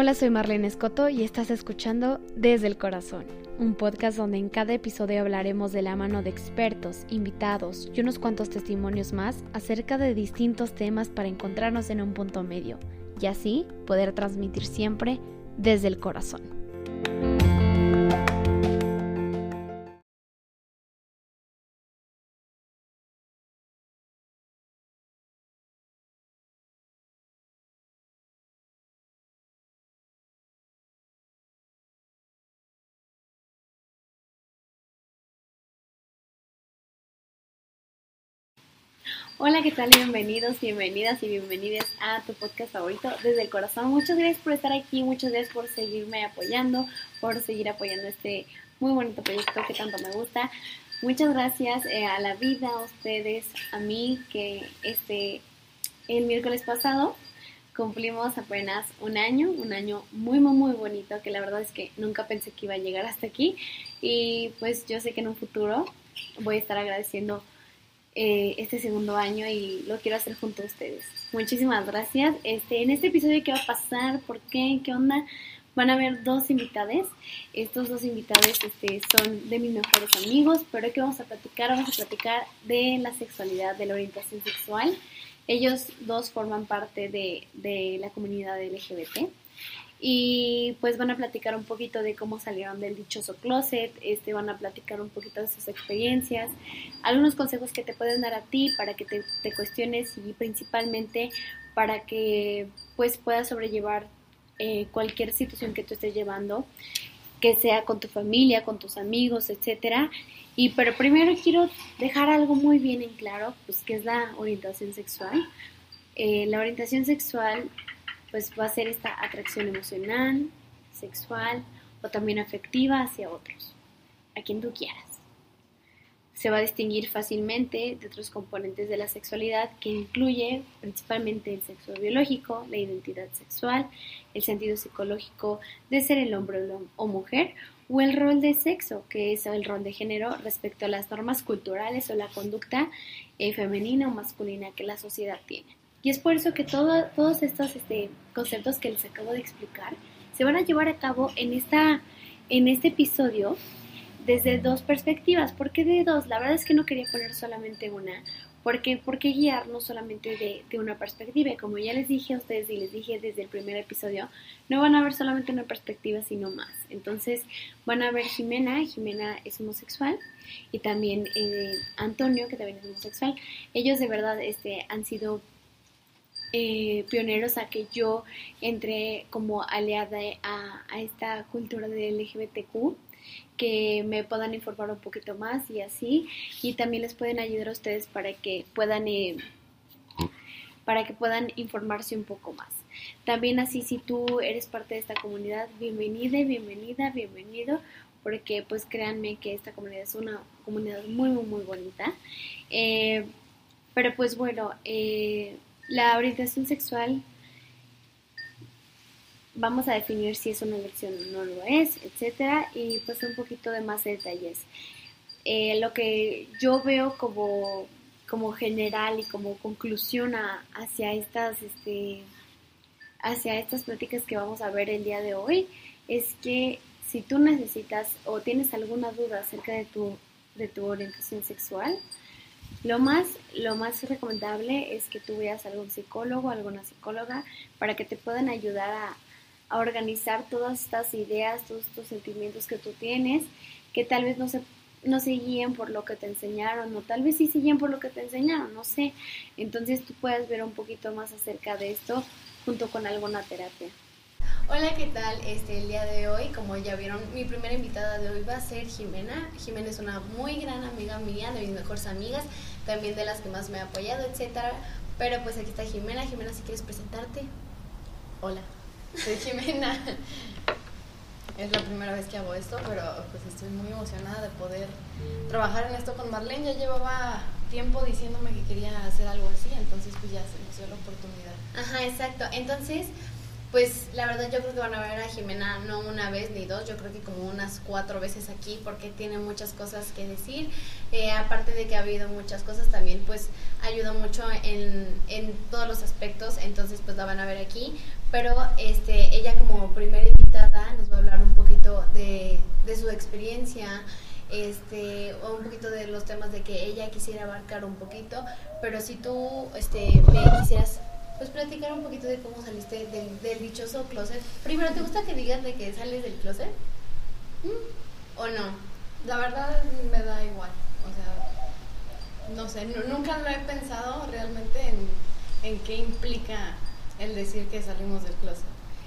Hola, soy Marlene Escoto y estás escuchando Desde el Corazón, un podcast donde en cada episodio hablaremos de la mano de expertos, invitados y unos cuantos testimonios más acerca de distintos temas para encontrarnos en un punto medio y así poder transmitir siempre desde el corazón. Hola, ¿qué tal? Bienvenidos, bienvenidas y bienvenidas a tu podcast favorito desde el corazón. Muchas gracias por estar aquí, muchas gracias por seguirme apoyando, por seguir apoyando este muy bonito proyecto que tanto me gusta. Muchas gracias eh, a la vida, a ustedes, a mí, que este, el miércoles pasado cumplimos apenas un año, un año muy, muy, muy bonito, que la verdad es que nunca pensé que iba a llegar hasta aquí. Y pues yo sé que en un futuro voy a estar agradeciendo eh, este segundo año y lo quiero hacer junto a ustedes. Muchísimas gracias. Este, en este episodio, ¿qué va a pasar? ¿Por qué? ¿Qué onda? Van a haber dos invitados. Estos dos invitados este, son de mis mejores amigos, pero ¿qué vamos a platicar? Vamos a platicar de la sexualidad, de la orientación sexual. Ellos dos forman parte de, de la comunidad LGBT y pues van a platicar un poquito de cómo salieron del dichoso closet, este, van a platicar un poquito de sus experiencias, algunos consejos que te pueden dar a ti para que te, te cuestiones y principalmente para que pues puedas sobrellevar eh, cualquier situación que tú estés llevando, que sea con tu familia, con tus amigos, etcétera. Y pero primero quiero dejar algo muy bien en claro, pues que es la orientación sexual. Eh, la orientación sexual pues va a ser esta atracción emocional, sexual o también afectiva hacia otros, a quien tú quieras. Se va a distinguir fácilmente de otros componentes de la sexualidad que incluye principalmente el sexo biológico, la identidad sexual, el sentido psicológico de ser el hombre o mujer o el rol de sexo, que es el rol de género respecto a las normas culturales o la conducta eh, femenina o masculina que la sociedad tiene. Y es por eso que todos estos este, conceptos que les acabo de explicar se van a llevar a cabo en, esta, en este episodio desde dos perspectivas. ¿Por qué de dos? La verdad es que no quería poner solamente una. Porque, ¿Por qué guiarnos solamente de, de, una perspectiva? Como ya les dije a ustedes y les dije desde el primer episodio, no van a ver solamente una perspectiva, sino más. Entonces van a ver Jimena, Jimena es homosexual, y también eh, Antonio, que también es homosexual. Ellos de verdad este, han sido eh, pioneros a que yo entré como aliada a, esta cultura de LGBTQ que me puedan informar un poquito más y así. Y también les pueden ayudar a ustedes para que puedan eh, para que puedan informarse un poco más. También así si tú eres parte de esta comunidad bienvenida bienvenida bienvenido porque pues créanme que esta comunidad es una comunidad muy muy muy bonita. Eh, pero pues bueno la orientación sexual, vamos a definir si es una elección o no lo es, etcétera, y pues un poquito de más detalles. Eh, lo que yo veo como, como general y como conclusión hacia estas, este, hacia estas pláticas que vamos a ver el día de hoy es que si tú necesitas o tienes alguna duda acerca de tu, de tu orientación sexual, lo más, lo más recomendable es que tú veas a algún psicólogo, alguna psicóloga, para que te puedan ayudar a, organizar todas estas ideas, todos estos sentimientos que tú tienes, que tal vez no se, no se guíen por lo que te enseñaron, o tal vez sí se guíen por lo que te enseñaron, no sé. Entonces tú puedes ver un poquito más acerca de esto junto con alguna terapia. Hola, ¿qué tal? Este, el día de hoy, como ya vieron, mi primera invitada de hoy va a ser Jimena. Jimena es una muy gran amiga mía, de mis mejores amigas, también de las que más me ha apoyado, etcétera. Pero pues aquí está Jimena. Jimena, si quieres presentarte. Hola, soy Jimena. es la primera vez que hago esto, pero pues estoy muy emocionada de poder trabajar en esto con Marlene. Ya llevaba tiempo diciéndome que quería hacer algo así, entonces pues ya se nos dio la oportunidad. Ajá, exacto. Entonces, pues la verdad yo creo que van a ver a Jimena no una vez ni dos, yo creo que como unas cuatro veces aquí porque tiene muchas cosas que decir. Eh, aparte de que ha habido muchas cosas, también pues ayuda mucho en, en todos los aspectos, entonces pues la van a ver aquí. Pero este, ella como primera invitada nos va a hablar un poquito de, de su experiencia, este, un poquito de los temas de que ella quisiera abarcar un poquito, pero si tú este, me quisieras pues platicar un poquito de cómo saliste del, dichoso closet. Primero, ¿te gusta que digas de que sales del closet? ¿Mm? ¿O no? La verdad me da igual. O sea, no sé, nunca lo he pensado realmente en, en qué implica el decir que salimos del closet.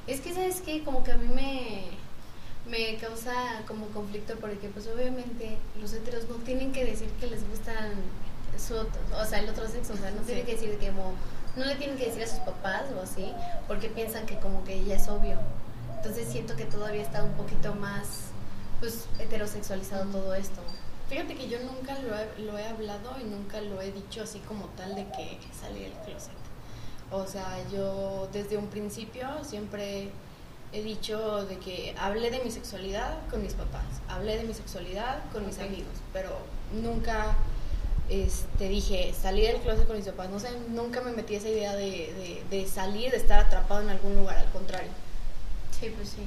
Es que, ¿sabes qué? Como que a mí me, me causa como conflicto porque pues obviamente los heteros no tienen que decir que les gustan su, o sea, el otro sexo, o sea, no tienen que decir que como no le tienen que decir a sus papás o así, porque piensan que como que ya es obvio. Entonces siento que todavía está un poquito más, pues, heterosexualizado todo esto. Fíjate que yo nunca lo he, lo he hablado y nunca lo he dicho así como tal de que salí del closet. O sea, yo desde un principio siempre he dicho de que hablé de mi sexualidad con mis papás, hablé de mi sexualidad con mis amigos, pero nunca este, dije, salir del closet con mis papás, no sé, nunca me metí esa idea de, de, salir, de estar atrapado en algún lugar, al contrario. Sí, pues sí.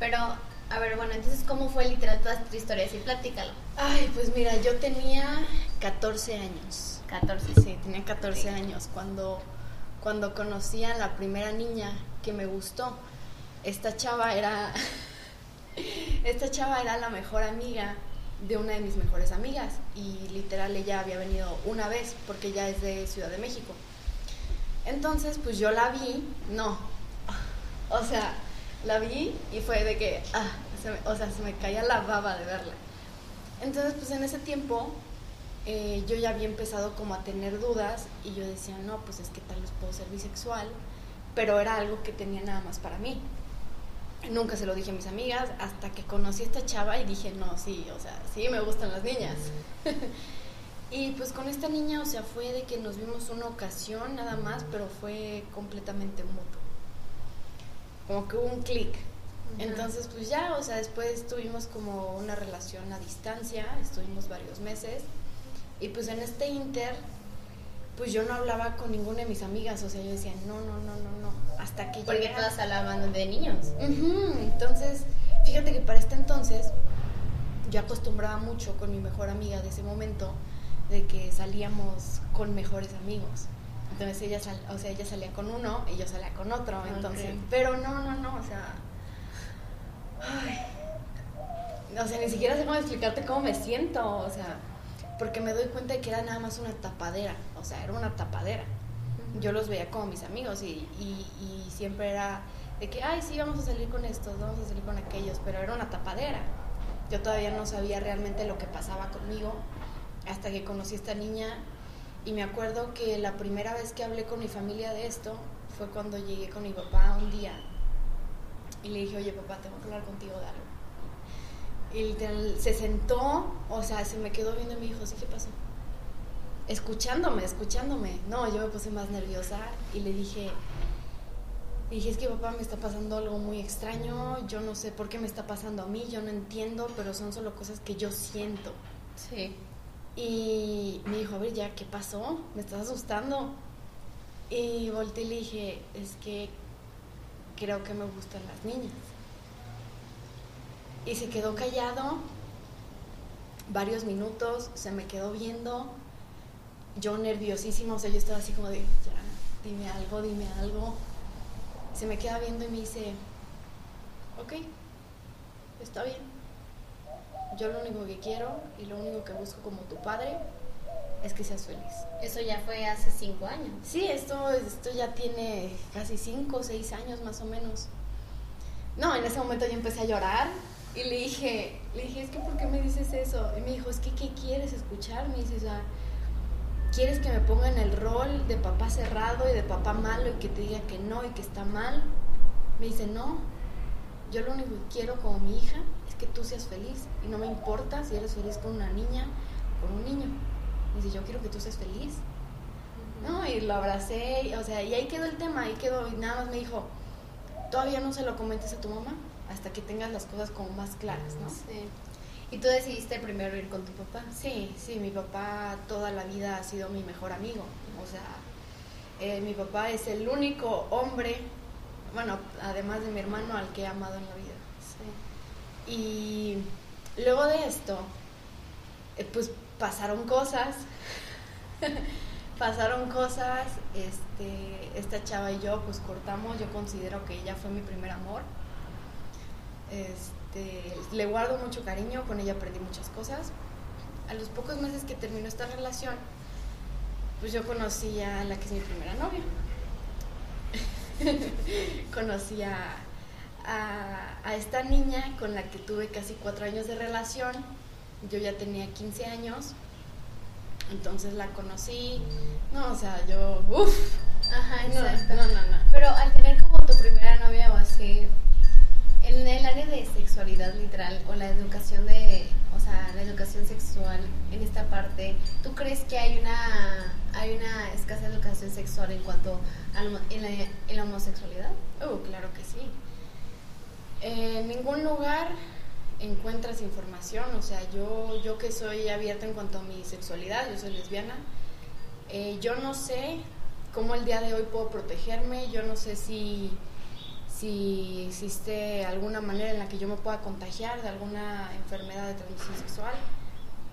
Pero, a ver, bueno, entonces, ¿cómo fue literal toda tu historia? Sí, platícalo. Ay, pues mira, yo tenía 14 años. 14. Sí, tenía 14 años cuando, cuando conocí a la primera niña que me gustó. Esta chava era... esta chava era la mejor amiga de una de mis mejores amigas y literal ella había venido una vez porque ella es de Ciudad de México. Entonces, pues yo la vi, no, o sea, la vi y fue de que, ah, o sea, se me caía la baba de verla. Entonces, pues en ese tiempo eh, yo ya había empezado como a tener dudas y yo decía, no, pues es que tal vez puedo ser bisexual, pero era algo que tenía nada más para mí. Nunca se lo dije a mis amigas hasta que conocí a esta chava y dije, no, sí, o sea, sí me gustan las niñas. y pues con esta niña, o sea, fue de que nos vimos una ocasión nada más, pero fue completamente mutuo. Como que hubo un clic. Entonces, pues ya, o sea, después tuvimos como una relación a distancia, estuvimos varios meses. Y pues en este inter, pues yo no hablaba con ninguna de mis amigas, o sea, yo decía, no, no, no, no, no, hasta que Porque todas hablaban de niños. Entonces, fíjate que para este entonces, yo acostumbraba mucho con mi mejor amiga de ese momento, de que salíamos con mejores amigos. Entonces ella, o sea, ella salía con uno y yo salía con otro, entonces, pero no, no, no, o sea, ay, o sea, ni siquiera sé cómo explicarte cómo me siento, o sea, porque me doy cuenta de que era nada más una tapadera, o sea, era una tapadera. Yo los veía como mis amigos y, y, siempre era de que, ay, sí, vamos a salir con estos, vamos a salir con aquellos, pero era una tapadera. Yo todavía no sabía realmente lo que pasaba conmigo hasta que conocí a esta niña y me acuerdo que la primera vez que hablé con mi familia de esto fue cuando llegué con mi papá un día y le dije, oye papá, tengo que hablar contigo de algo. Y se sentó, o sea, se me quedó viendo y me dijo, ¿sí qué pasó? Escuchándome, escuchándome. No, yo me puse más nerviosa y le dije, dije, es que papá me está pasando algo muy extraño, yo no sé por qué me está pasando a mí, yo no entiendo, pero son solo cosas que yo siento. Sí. Y me dijo, a ver, ya, ¿qué pasó? Me estás asustando. Y volteé y le dije, es que creo que me gustan las niñas. Y se quedó callado varios minutos, se me quedó viendo, yo nerviosísimo, o sea, yo estaba así como de, ya, dime algo, dime algo. Se me queda viendo y me dice, ok, está bien. Yo lo único que quiero y lo único que busco como tu padre es que seas feliz. Eso ya fue hace cinco años. Sí, esto, esto ya tiene casi cinco o seis años más o menos. No, en ese momento yo empecé a llorar y le dije, le dije, es que ¿por qué me dices eso? Y me dijo, es que ¿qué quieres escuchar? Me dice, o sea, ¿quieres que me ponga en el rol de papá cerrado y de papá malo y que te diga que no y que está mal? Me dice, no, yo lo único que quiero como mi hija es que tú seas feliz y no me importa si eres feliz con una niña o con un niño. Me dice, yo quiero que tú seas feliz. No, y lo abracé, o sea, y ahí quedó el tema, ahí quedó, y nada más me dijo, todavía no se lo comentes a tu mamá hasta que tengas las cosas como más claras, ¿no? Sí. ¿Y tú decidiste primero ir con tu papá? Sí, sí, mi papá toda la vida ha sido mi mejor amigo. O sea, eh, mi papá es el único hombre, bueno, además de mi hermano, al que he amado en la vida. Sí. Y luego de esto, eh, pues pasaron cosas. pasaron cosas, este, esta chava y yo pues cortamos, yo considero que ella fue mi primer amor. Este, le guardo mucho cariño, con ella aprendí muchas cosas. A los pocos meses que terminó esta relación, pues yo conocí a la que es mi primera novia. conocí a, a, a esta niña con la que tuve casi cuatro años de relación. Yo ya tenía 15 años entonces la conocí, no, o sea, yo, uff. Ajá, exacto. no, no, no. Pero al tener como tu primera novia o así, en el área de sexualidad literal o la educación de, o sea, la educación sexual en esta parte, ¿tú crees que hay una hay una escasa educación sexual en cuanto a la, en la, en la homosexualidad? Uh, claro que sí. En ningún lugar encuentras información, o sea, yo, yo que soy abierta en cuanto a mi sexualidad, yo soy lesbiana, eh, yo no sé cómo el día de hoy puedo protegerme, yo no sé si, si existe alguna manera en la que yo me pueda contagiar de alguna enfermedad de transmisión sexual.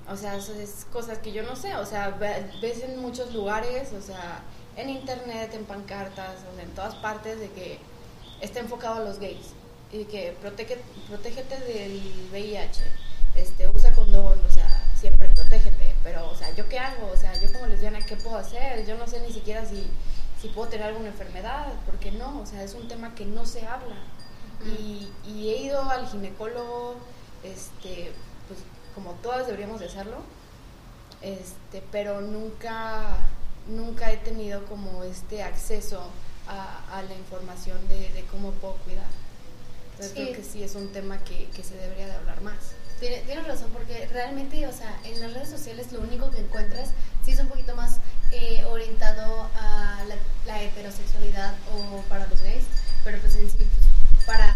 O sea, eso es cosas que yo no sé, o sea, ve- ves en muchos lugares, o sea, en internet, en pancartas, o sea, en todas partes de que está enfocado a los gays y que protege, protégete del VIH, este, usa condón, o sea, siempre protégete, pero, o sea, ¿yo qué hago? O sea, yo como lesbiana, ¿qué puedo hacer? Yo no sé ni siquiera si, si puedo tener alguna enfermedad, porque no, o sea, es un tema que no se habla. Y, y he ido al ginecólogo, este, pues como todas deberíamos de hacerlo, este, pero nunca, nunca he tenido como este acceso a, a la información de, de cómo puedo cuidar. Entonces Sí. creo que sí es un tema que, que se debería de hablar más. Tienes, tienes razón, porque realmente, o sea, en las redes sociales lo único que encuentras sí es un poquito más eh, orientado a la, la heterosexualidad o para los gays, pero pues en sí, pues, para,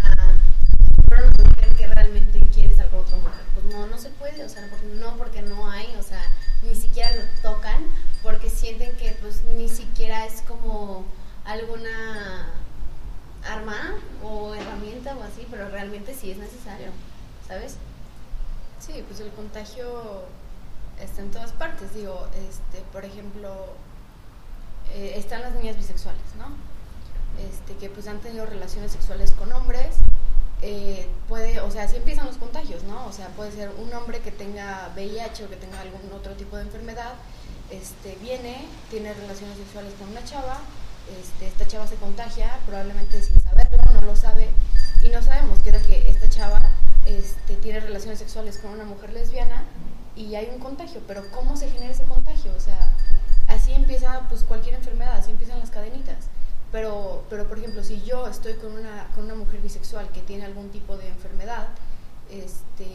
para una mujer que realmente quiere estar con otra mujer, pues no, no se puede, o sea, no porque no hay, o sea, ni siquiera lo tocan, porque sienten que pues ni siquiera es como alguna arma o herramienta o así, pero realmente sí es necesario, ¿sabes? Sí, pues el contagio está en todas partes. Digo, este, por ejemplo, eh, están las niñas bisexuales, ¿no? Este, que pues han tenido relaciones sexuales con hombres. eh, puede, o sea, así empiezan los contagios, ¿no? O sea, puede ser un hombre que tenga VIH o que tenga algún otro tipo de enfermedad, este, viene, tiene relaciones sexuales con una chava, este, esta chava se contagia, probablemente sin saberlo, no lo sabe, y no sabemos qué tal que esta chava este, tiene relaciones sexuales con una mujer lesbiana y hay un contagio, pero ¿cómo se genera ese contagio? O sea, así empieza pues cualquier enfermedad, así empiezan las cadenitas. Pero, pero por ejemplo, si yo estoy con una, con una mujer bisexual que tiene algún tipo de enfermedad, este,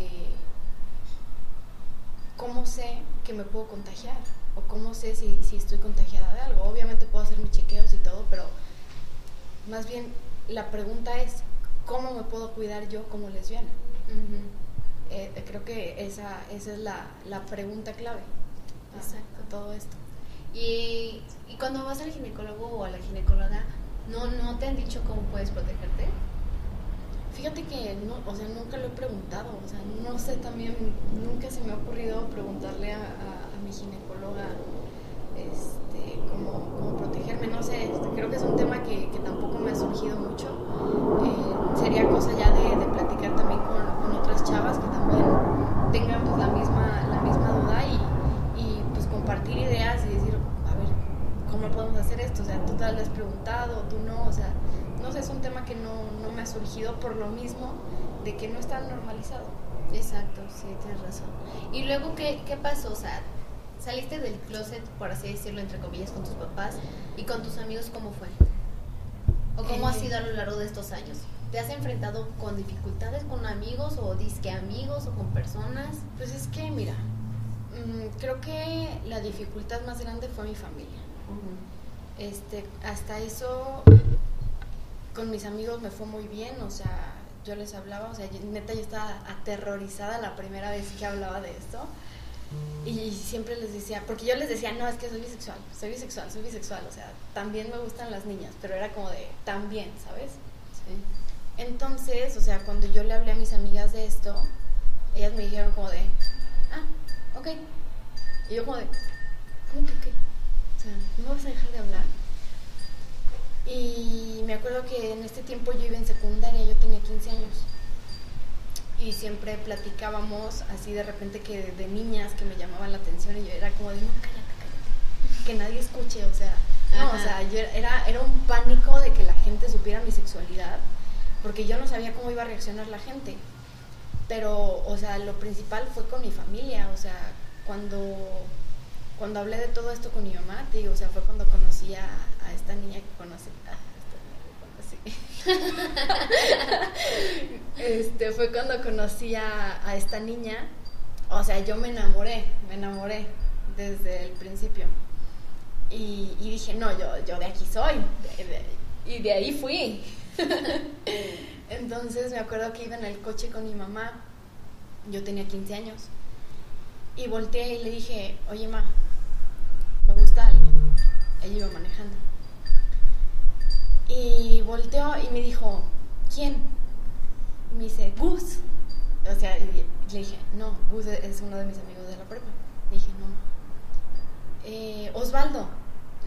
¿cómo sé que me puedo contagiar? ¿O cómo sé si, si estoy contagiada de algo? Obviamente puedo hacer mis chequeos y todo, pero más bien la pregunta es, ¿cómo me puedo cuidar yo como lesbiana? Eh, eh, creo que esa, esa es la, la pregunta clave a- Exacto. a todo esto. Y, y cuando vas al ginecólogo o a la ginecóloga, ¿no, ¿no te han dicho cómo puedes protegerte? Fíjate que no, o sea, nunca lo he preguntado, o sea, no sé también, nunca se me ha ocurrido preguntarle a, a- a mi ginecóloga este, cómo, cómo protegerme, no sé, este, creo que es un tema que, que tampoco me ha surgido mucho. Eh, sería cosa ya de, de otras chavas que también tengan pues, la, misma, la misma duda y, y pues compartir ideas y decir, a ver, ¿cómo podemos hacer esto? O sea, tú tal vez has preguntado, tú no, o sea, no sé, es un tema que no, no me ha surgido por lo mismo de que no está normalizado. Exacto, sí, tienes razón. Y luego, ¿qué, qué pasó? O sea, saliste del closet, por así decirlo, entre comillas, con tus papás y con tus amigos, ¿cómo fue? ¿O cómo ha Eh. sido a lo largo de estos años? ¿Te has enfrentado con dificultades con amigos o disque amigos o con personas? Pues es que, mira, mm, creo que la dificultad más grande fue mi familia. Este, hasta eso, con mis amigos me fue muy bien, o sea, yo les hablaba, o sea, neta yo estaba aterrorizada la primera vez que hablaba de esto. Y siempre les decía, porque yo les decía, no, es que soy bisexual, soy bisexual, soy bisexual, o sea, también me gustan las niñas, pero era como de, también, ¿sabes? Sí. Entonces, o sea, cuando yo le hablé a mis amigas de esto, ellas me dijeron como de, ah, ok. Y yo como de, ¿cómo que qué? O sea, ¿no vas a dejar de hablar? Y me acuerdo que en este tiempo yo iba en secundaria, yo tenía 15 años. Y siempre platicábamos así de repente que de, niñas que me llamaban la atención y yo era como de, no, cállate, cállate, que nadie escuche, o sea, no, o sea, yo era, era un pánico de que la gente supiera mi sexualidad, porque yo no sabía cómo iba a reaccionar la gente. Pero, o sea, lo principal fue con mi familia, o sea, cuando, cuando hablé de todo esto con mi mamá, digo, o sea, fue cuando conocí a, a esta niña que conocí. este fue cuando conocí a, esta niña. O sea, yo me enamoré, me enamoré desde el principio. Y, dije, no, yo, yo de aquí soy. y de ahí fui. Entonces me acuerdo que iba en el coche con mi mamá. Yo tenía 15 años. Y volteé y le dije, oye, ma, me gusta alguien. Ella iba manejando. Y volteó y me dijo, ¿quién? Y me dice, Gus. O sea, le dije, no, Gus es uno de mis amigos de la prepa. Dije, no, eh, Osvaldo.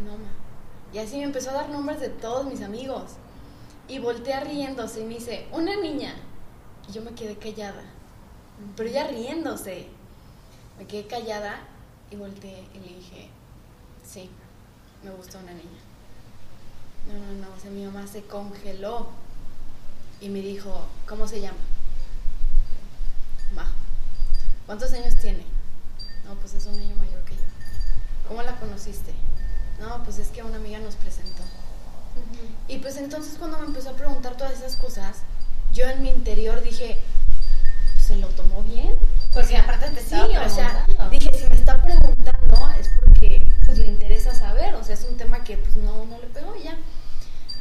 No, ma. Y así me empezó a dar nombres de todos mis amigos. Y voltea riéndose y me dice, una niña. Y yo me quedé callada. Pero ya riéndose. Me quedé callada y volteé y le dije, sí, me gusta una niña. No, no, no, o sea, mi mamá se congeló y me dijo, ¿cómo se llama? Majo. ¿Cuántos años tiene? No, pues es un año mayor que yo. ¿Cómo la conociste? No, pues es que una amiga nos presentó. Y pues entonces cuando me empezó a preguntar todas esas cosas, yo en mi interior dije, ¿se lo tomó bien? Porque aparte te estaba sí, o sea, dije, si me está preguntando es porque pues, le interesa saber, o sea, es un tema que pues no, no le pegó y ya.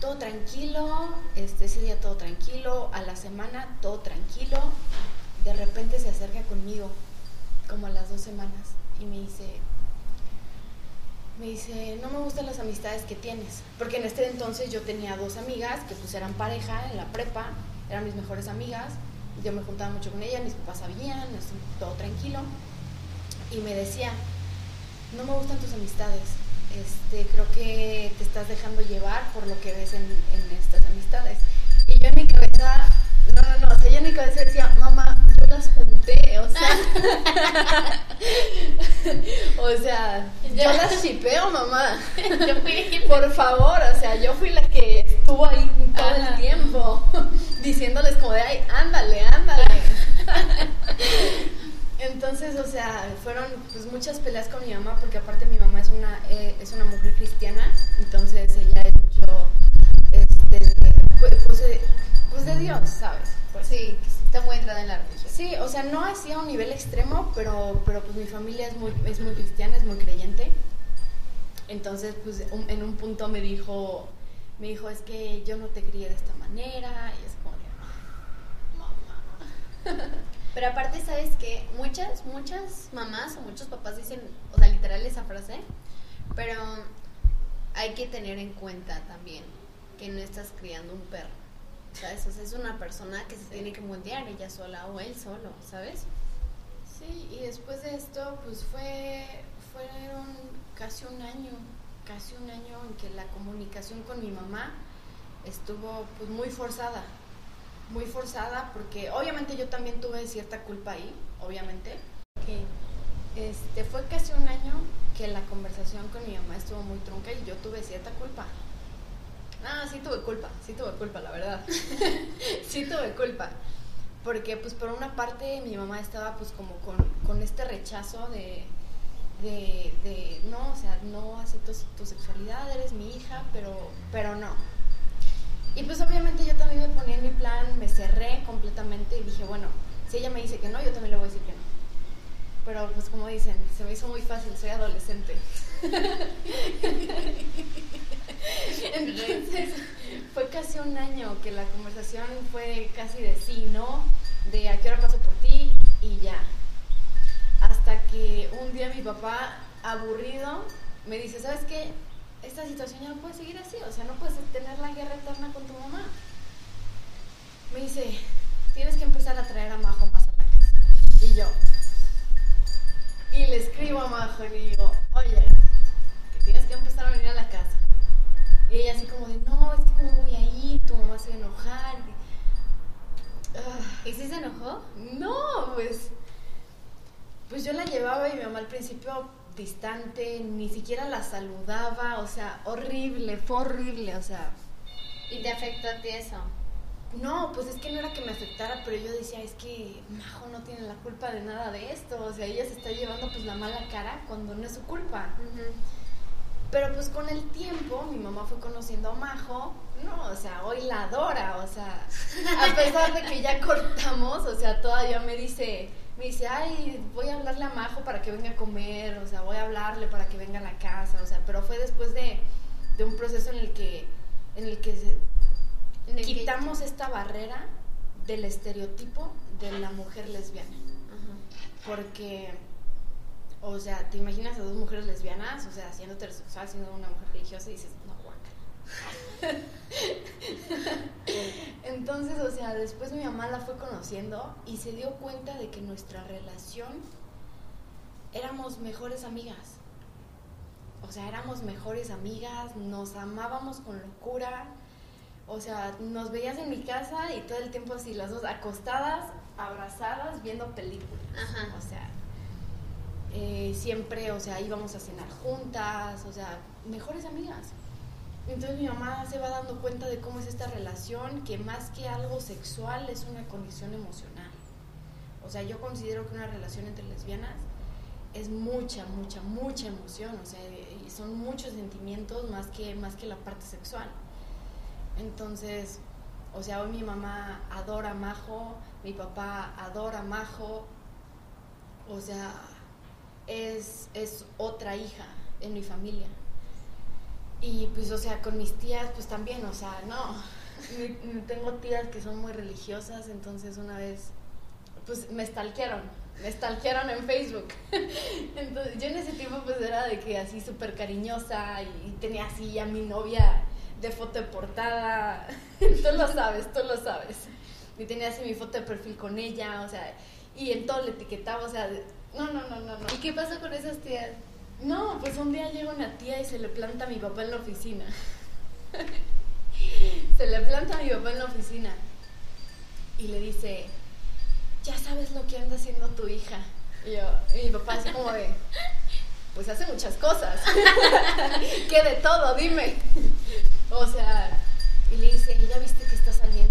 Todo tranquilo, este, ese día todo tranquilo, a la semana todo tranquilo, de repente se acerca conmigo, como a las dos semanas, y me dice, me dice, no me gustan las amistades que tienes, porque en este entonces yo tenía dos amigas que pues eran pareja en la prepa, eran mis mejores amigas, yo me juntaba mucho con ellas, mis papás sabían, todo tranquilo, y me decía, no me gustan tus amistades, este, creo que te estás dejando llevar por lo que ves en, estas amistades. Y yo en mi cabeza, no, no, no, o sea, yo en mi cabeza decía, mamá, yo las junté, o sea, o sea, yo las chipeo, mamá. por favor, o sea, yo fui la que estuvo ahí todo el tiempo, diciéndoles como de, ay, ándale, ándale. Entonces, o sea, fueron pues muchas peleas con mi mamá, porque aparte mi mamá es una, eh, es una mujer cristiana, entonces ella es mucho, este, pues, pues, eh, pues, de Dios, ¿sabes? Pues. Sí, está muy entrada en la religión. Sí, o sea, no así a un nivel extremo, pero, pero pues mi familia es muy, es muy cristiana, es muy creyente. Entonces, pues en un punto me dijo, me dijo, es que yo no te crié de esta manera, y es como de, mamá. Pero aparte, ¿sabes que Muchas, muchas mamás o muchos papás dicen, o sea, literal esa frase, pero hay que tener en cuenta también que no estás criando un perro, ¿sabes? O sea, es una persona que se tiene que moldear ella sola o él solo, ¿sabes? Sí, y después de esto, pues fue, fueron casi un año, casi un año en que la comunicación con mi mamá estuvo pues muy forzada, muy forzada porque obviamente yo también tuve cierta culpa ahí, obviamente. Que este, fue casi un año que la conversación con mi mamá estuvo muy trunca y yo tuve cierta culpa. Ah, sí tuve culpa, sí tuve culpa, la verdad. sí tuve culpa. Porque pues por una parte mi mamá estaba pues como con, con este rechazo de, de, de, no, o sea, no acepto tu sexualidad, eres mi hija, pero, pero no y pues obviamente yo también me ponía en mi plan, me cerré completamente y dije, bueno, si ella me dice que no, yo también le voy a decir que no. Pero pues como dicen, se me hizo muy fácil, soy adolescente. Entonces fue casi un año que la conversación fue casi de sí, no, de a qué hora paso por ti y ya. Hasta que un día mi papá, aburrido, me dice, ¿sabes qué? Esta situación ya no puede seguir así, o sea, no puedes tener la guerra eterna con tu mamá. Me dice, tienes que empezar a traer a Majo más a la casa. Y yo, y le escribo a Majo y le digo, oye, que tienes que empezar a venir a la casa. Y ella así como de, no, es que cómo voy a ir, tu mamá se va a enojar. ¿Y si se enojó? No, pues, pues yo la llevaba y mi mamá al principio distante, ni siquiera la saludaba, o sea, horrible, fue horrible, o sea. ¿Y te afectó a ti eso? No, pues es que no era que me afectara, pero yo decía, es que Majo no tiene la culpa de nada de esto, o sea, ella se está llevando pues la mala cara cuando no es su culpa. Pero pues con el tiempo mi mamá fue conociendo a Majo, no, o sea, hoy la adora, o sea, a pesar de que ya cortamos, o sea, todavía me dice, me dice, ay, voy a hablarle a Majo para que venga a comer, o sea, voy a hablarle para que venga a la casa, o sea, pero fue después de, de un proceso en el que, en el que quitamos esta barrera del estereotipo de la mujer lesbiana. Porque, o sea, te imaginas a dos mujeres lesbianas, o sea, siendo heterosexual, siendo una mujer religiosa, y dices, no, guaca. Entonces, o sea, después mi mamá la fue conociendo y se dio cuenta de que nuestra relación éramos mejores amigas. O sea, éramos mejores amigas, nos amábamos con locura o sea, nos veías en mi casa y todo el tiempo así, las dos acostadas, abrazadas, viendo películas. O sea, eh, siempre, o sea, íbamos a cenar juntas, o sea, mejores amigas. Entonces mi mamá se va dando cuenta de cómo es esta relación, que más que algo sexual es una condición emocional. O sea, yo considero que una relación entre lesbianas es mucha, mucha, mucha emoción, o sea, son muchos sentimientos más que, más que la parte sexual. Entonces, o sea, hoy mi mamá adora Majo, mi papá adora Majo, o sea, es, es otra hija en mi familia. Y pues, o sea, con mis tías, pues también, o sea, no. Tengo tías que son muy religiosas, entonces una vez, pues me stalkearon, me stalkearon en Facebook. Entonces, yo en ese tiempo, pues era de que así súper cariñosa y tenía así a mi novia de foto de portada. tú lo sabes, tú lo sabes. Y tenía así mi foto de perfil con ella, o sea, y en todo le etiquetaba, o sea, no, no, no, no, no. ¿Y qué pasó con esas tías? No, pues un día llega una tía y se le planta a mi papá en la oficina. se le planta a mi papá en la oficina y le dice, ya sabes lo que anda haciendo tu hija. Y yo, y mi papá así como de, pues hace muchas cosas. que de todo, dime. O sea, y le dice, ya viste que está saliendo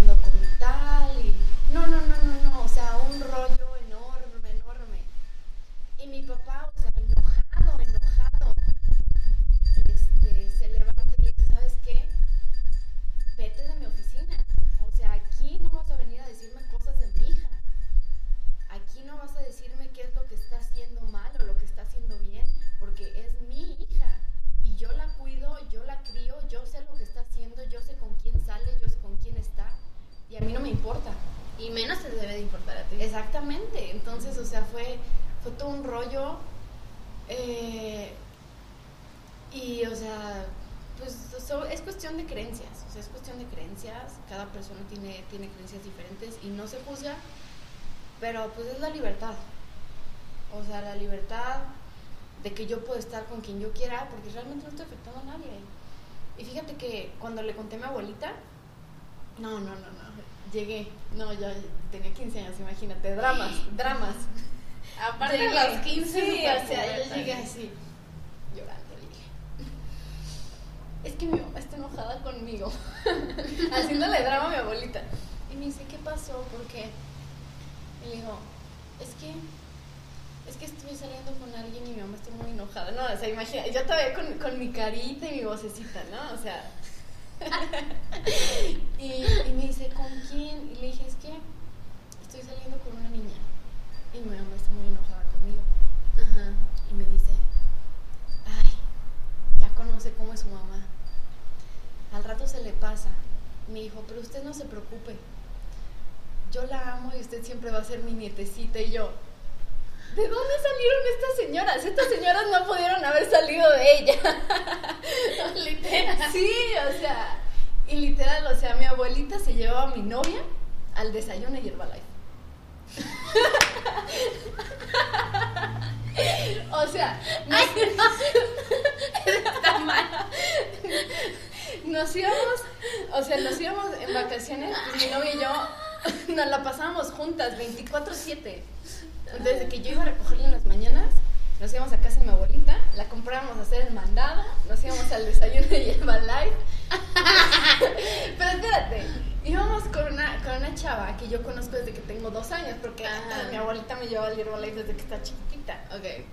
y a mí no me importa. Y menos te debe de importar a ti. Exactamente, entonces, o sea, fue, fue todo un rollo eh, y, o sea, pues es cuestión de creencias, o sea, es cuestión de creencias, cada persona tiene, tiene creencias diferentes y no se juzga, pero pues es la libertad. O sea, la libertad de que yo puedo estar con quien yo quiera porque realmente no estoy afectando a nadie. Y fíjate que cuando le conté a mi abuelita, no, no, no, no, llegué, no, ya tenía 15 años, imagínate, dramas, dramas. Aparte de los 15, sí, o sea, yo llegué así, llorando, le dije, es que mi mamá está enojada conmigo, haciéndole drama a mi abuelita. Y me dice, ¿qué pasó? ¿Por qué? Y le digo, es que es que estoy saliendo con alguien y mi mamá está muy enojada. No, o sea, imagina, yo todavía con, con mi carita y mi vocecita, ¿no? O sea. y, y, me dice, ¿con quién? Y le dije, es que estoy saliendo con una niña y mi mamá está muy enojada conmigo. Ajá. Y me dice, ay, ya conoce cómo es su mamá. Al rato se le pasa me dijo, pero usted no se preocupe, yo la amo y usted siempre va a ser mi nietecita y yo, ¿de dónde salieron estas señoras? Estas señoras no pudieron haber salido de ella. Literal. Sí, o sea, y literal, o sea, mi abuelita se llevaba a mi novia al desayuno y Herbalife. o sea, nos, Está mal. nos íbamos, o sea, nos íbamos en vacaciones, pues mi novia y yo nos la pasábamos juntas 24/7. Desde que yo iba a recogerla en las mañanas, nos íbamos a casa de mi abuelita, la comprábamos a hacer el mandado, nos íbamos al desayuno de Herbalife. Pero espérate, íbamos con una, con una chava que yo conozco desde que tengo dos años, porque Ajá. mi abuelita me llevó al Herbalife desde que está chiquitita. Ok.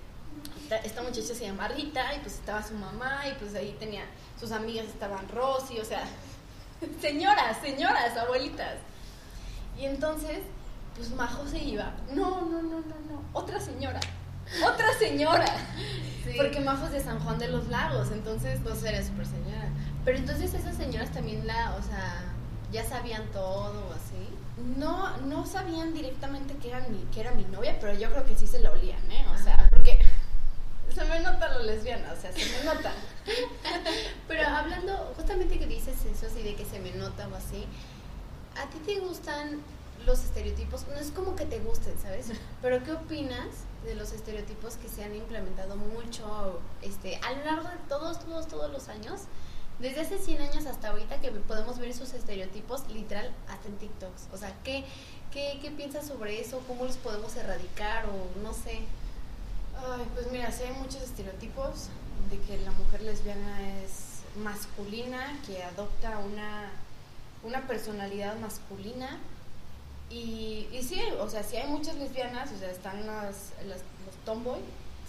Esta, esta muchacha se llama Rita y pues estaba su mamá y pues ahí tenía sus amigas estaban Rosy, o sea, señoras, señoras, abuelitas. Y entonces, pues Majo se iba, no, no, no, no, no, otra señora, otra señora, Sí. porque Majo es de San Juan de los Lagos, entonces, No sería súper señora. Pero entonces esas señoras también la, o sea, ya sabían todo o así. no, no sabían directamente que, eran mi, que era mi novia, pero yo creo que sí se la olían, ¿eh? O sea, Ajá. porque se me nota lo lesbiana, o sea, se me nota. Pero hablando, justamente que dices eso, así de que se me nota o así, ¿a ti te gustan los estereotipos? No es como que te gusten, ¿sabes? Pero ¿qué opinas de los estereotipos que se han implementado mucho este, a lo largo de todos, todos, todos los años? Desde hace 100 años hasta ahorita que podemos ver esos estereotipos literal hasta en TikToks. O sea, ¿qué, qué, qué piensas sobre eso? ¿Cómo los podemos erradicar o no sé? Ay, pues mira, sí hay muchos estereotipos de que la mujer lesbiana es masculina, que adopta una, una personalidad masculina. Y, y sí, o sea, sí hay muchas lesbianas, o sea, están las, las- los tomboy,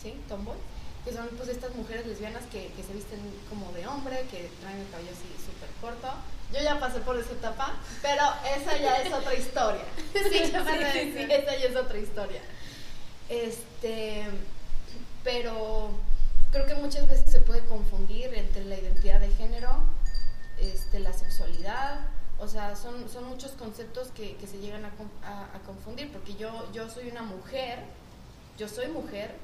¿sí? Tomboy, que son pues estas mujeres lesbianas que, que se visten como de hombre, que traen el cabello así súper corto. Yo ya pasé por esa etapa, pero esa ya es otra historia. Sí, ya sí, esa ya es otra historia. Este, pero creo que muchas veces se puede confundir entre la identidad de género, este, la sexualidad, o sea, son, son muchos conceptos que, que se llegan a, a- a confundir, porque yo, yo soy una mujer, yo soy mujer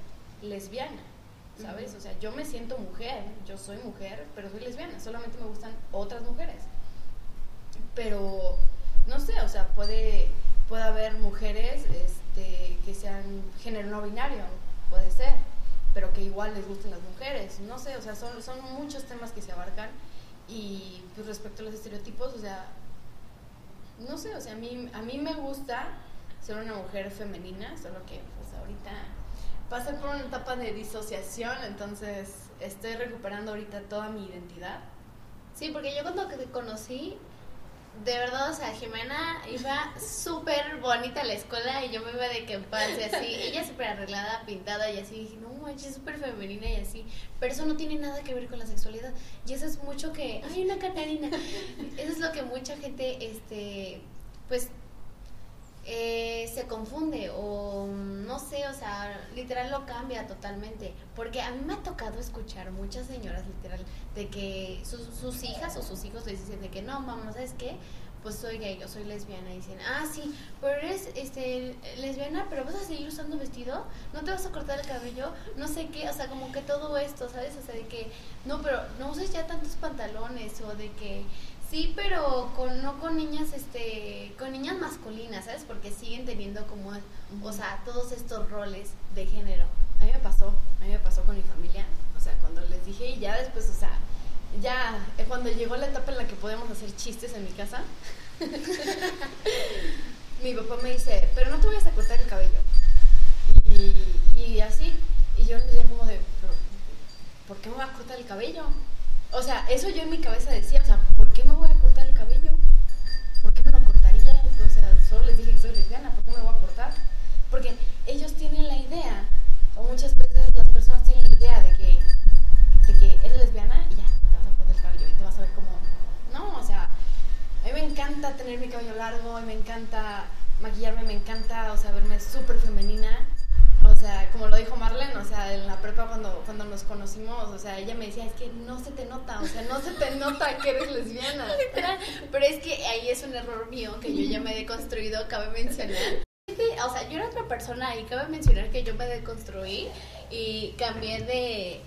lesbiana, ¿sabes? O sea, yo me siento mujer, yo soy mujer, pero soy lesbiana, solamente me gustan otras mujeres. Pero, no sé, o sea, puede, puede haber mujeres este, que sean género no binario, puede ser, pero que igual les gusten las mujeres, no sé, o sea, son, son muchos temas que se abarcan y pues respecto a los estereotipos, o sea, no sé, o sea, a mí, a mí me gusta ser una mujer femenina, solo que pues ahorita pasé por una etapa de disociación, entonces estoy recuperando ahorita toda mi identidad. Sí, porque yo cuando te conocí, de verdad, o sea, Jimena iba súper bonita a la escuela y yo me iba de que en paz y así. Ella súper arreglada, pintada y así. dije, no manches, súper femenina y así. Pero eso no tiene nada que ver con la sexualidad. Y eso es mucho que. ¡Ay, una Catarina! Eso es lo que mucha gente, este. Pues. Eh, se confunde o no sé, o sea, literal lo cambia totalmente. Porque a mí me ha tocado escuchar muchas señoras, literal, de que sus, sus hijas o sus hijos dicen de que no, mamá, ¿sabes qué? Pues soy gay, yo soy lesbiana. Y dicen, ah, sí, pero eres este, lesbiana, pero vas a seguir usando vestido, no te vas a cortar el cabello, no sé qué, o sea, como que todo esto, ¿sabes? O sea, de que, no, pero no uses ya tantos pantalones o de que Sí, pero con, no con niñas, este, con niñas masculinas, ¿sabes? Porque siguen teniendo como, o sea, todos estos roles de género. A mí me pasó, a mí me pasó con mi familia, o sea, cuando les dije y ya después, o sea, ya eh, cuando llegó la etapa en la que podíamos hacer chistes en mi casa, mi papá me dice, pero no te vayas a cortar el cabello. Y, y así, y yo le decía como de, "Pero, ¿por qué me voy a cortar el cabello? O sea, eso yo en mi cabeza decía, o sea, ¿por qué me voy a cortar el cabello? ¿Por qué me lo cortaría? O sea, solo les dije que soy lesbiana, ¿por qué me lo voy a cortar? Porque ellos tienen la idea, o muchas veces las personas tienen la idea de que, de que eres lesbiana y ya, te vas a cortar el cabello y te vas a ver como... No, o sea, a mí me encanta tener mi cabello largo, y me encanta maquillarme, me encanta, o sea, verme súper femenina. O sea, como lo dijo Marlene, o sea, en la prepa cuando, cuando nos conocimos, o sea, ella me decía, es que no se te nota, o sea, no se te nota que eres lesbiana. Pero es que ahí es un error mío que yo ya me he deconstruido, cabe mencionar. O sea, yo era otra persona y cabe mencionar que yo me deconstruí y cambié de,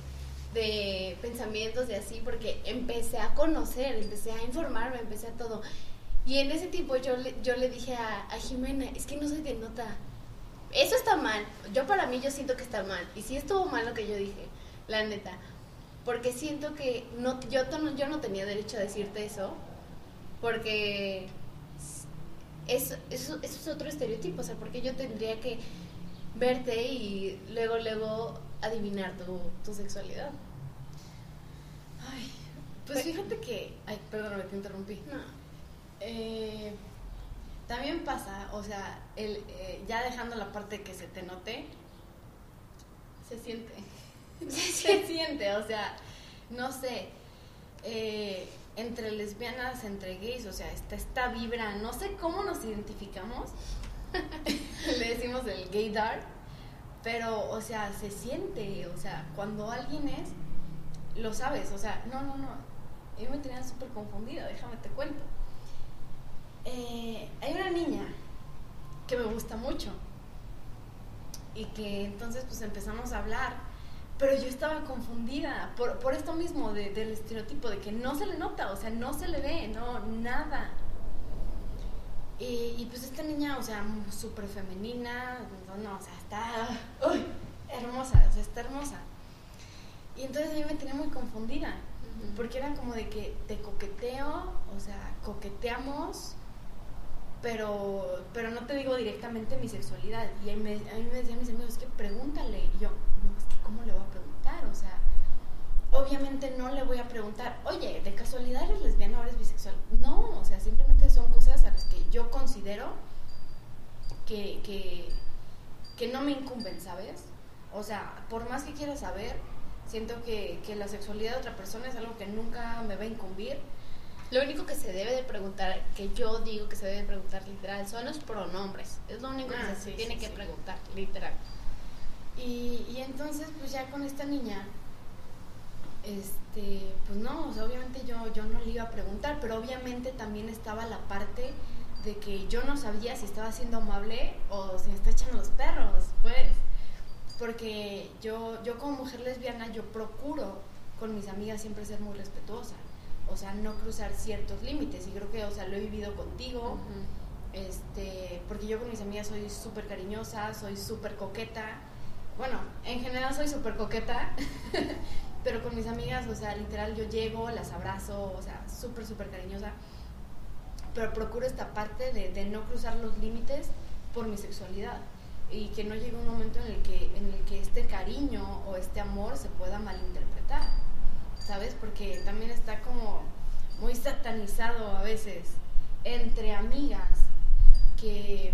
de pensamientos y así porque empecé a conocer, empecé a informarme, empecé a todo. Y en ese tiempo yo le, yo le dije a, a Jimena, es que no se te nota. Eso está mal. Yo para mí yo siento que está mal. Y sí estuvo mal lo que yo dije, la neta. Porque siento que no, yo, yo no tenía derecho a decirte eso. Porque eso, eso, eso es otro estereotipo. O sea, porque yo tendría que verte y luego, luego adivinar tu, tu sexualidad. Ay, pues fíjate que... Ay, perdóname, te interrumpí. No. Eh, también pasa, o sea, el, eh, ya dejando la parte que se te note, se siente. se siente, o sea, no sé, eh, entre lesbianas, entre gays, o sea, está esta vibra, no sé cómo nos identificamos, le decimos el gay dark, pero, o sea, se siente, o sea, cuando alguien es, lo sabes, o sea, no, no, no, yo me tenía súper confundida, déjame te cuento. Eh, hay una niña que me gusta mucho y que entonces pues empezamos a hablar, pero yo estaba confundida por, por esto mismo del estereotipo de que no se le nota, o sea, no se le ve, no, nada. Y, pues esta niña, o sea, súper femenina, no, o sea, está uy, hermosa, o sea, está hermosa. Y entonces a mí me tenía muy confundida, porque era como de que te coqueteo, o sea, coqueteamos, pero, pero no te digo directamente mi sexualidad. Y a mí, me, a decían mis amigos, es que pregúntale. Y yo, no, es que ¿cómo le voy a preguntar? O sea, obviamente no le voy a preguntar, oye, ¿de casualidad eres lesbiana o eres bisexual? No, o sea, simplemente son cosas a las que yo considero que, que, que no me incumben, ¿sabes? O sea, por más que quiera saber, siento que, que la sexualidad de otra persona es algo que nunca me va a incumbir lo único que se debe de preguntar, que yo digo que se debe de preguntar literal, son los pronombres. Es lo único que ah, se tiene que preguntar, literal. Y, y, entonces, pues ya con esta niña, este, pues no, o sea, obviamente yo, yo no le iba a preguntar, pero obviamente también estaba la parte de que yo no sabía si estaba siendo amable o si me está echando los perros, pues. Porque yo, yo como mujer lesbiana, yo procuro con mis amigas siempre ser muy respetuosa o sea, no cruzar ciertos límites. Y creo que, o sea, lo he vivido contigo, este, porque yo con mis amigas soy súper cariñosa, soy súper coqueta. Bueno, en general soy súper coqueta, pero con mis amigas, o sea, literal yo llego, las abrazo, o sea, súper, súper cariñosa. Pero procuro esta parte de, de no cruzar los límites por mi sexualidad y que no llegue un momento en el que, en el que este cariño o este amor se pueda malinterpretar. ¿Sabes? Porque también está como muy satanizado a veces entre amigas que,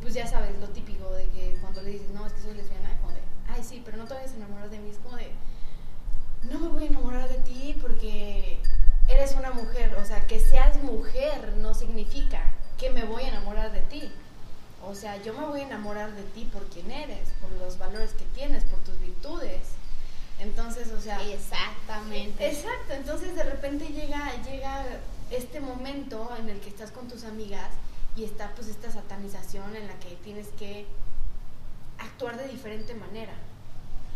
pues ya sabes, lo típico de que cuando le dices, no, es que soy lesbiana, es como de, ay, sí, pero no te vayas a enamorar de mí, es como de, no me voy a enamorar de ti porque eres una mujer, o sea, que seas mujer no significa que me voy a enamorar de ti. O sea, yo me voy a enamorar de ti por quien eres, por los valores que tienes, por tus virtudes. Entonces, o sea... Exactamente. Exacto, entonces de repente llega, llega este momento en el que estás con tus amigas y está pues esta satanización en la que tienes que actuar de diferente manera.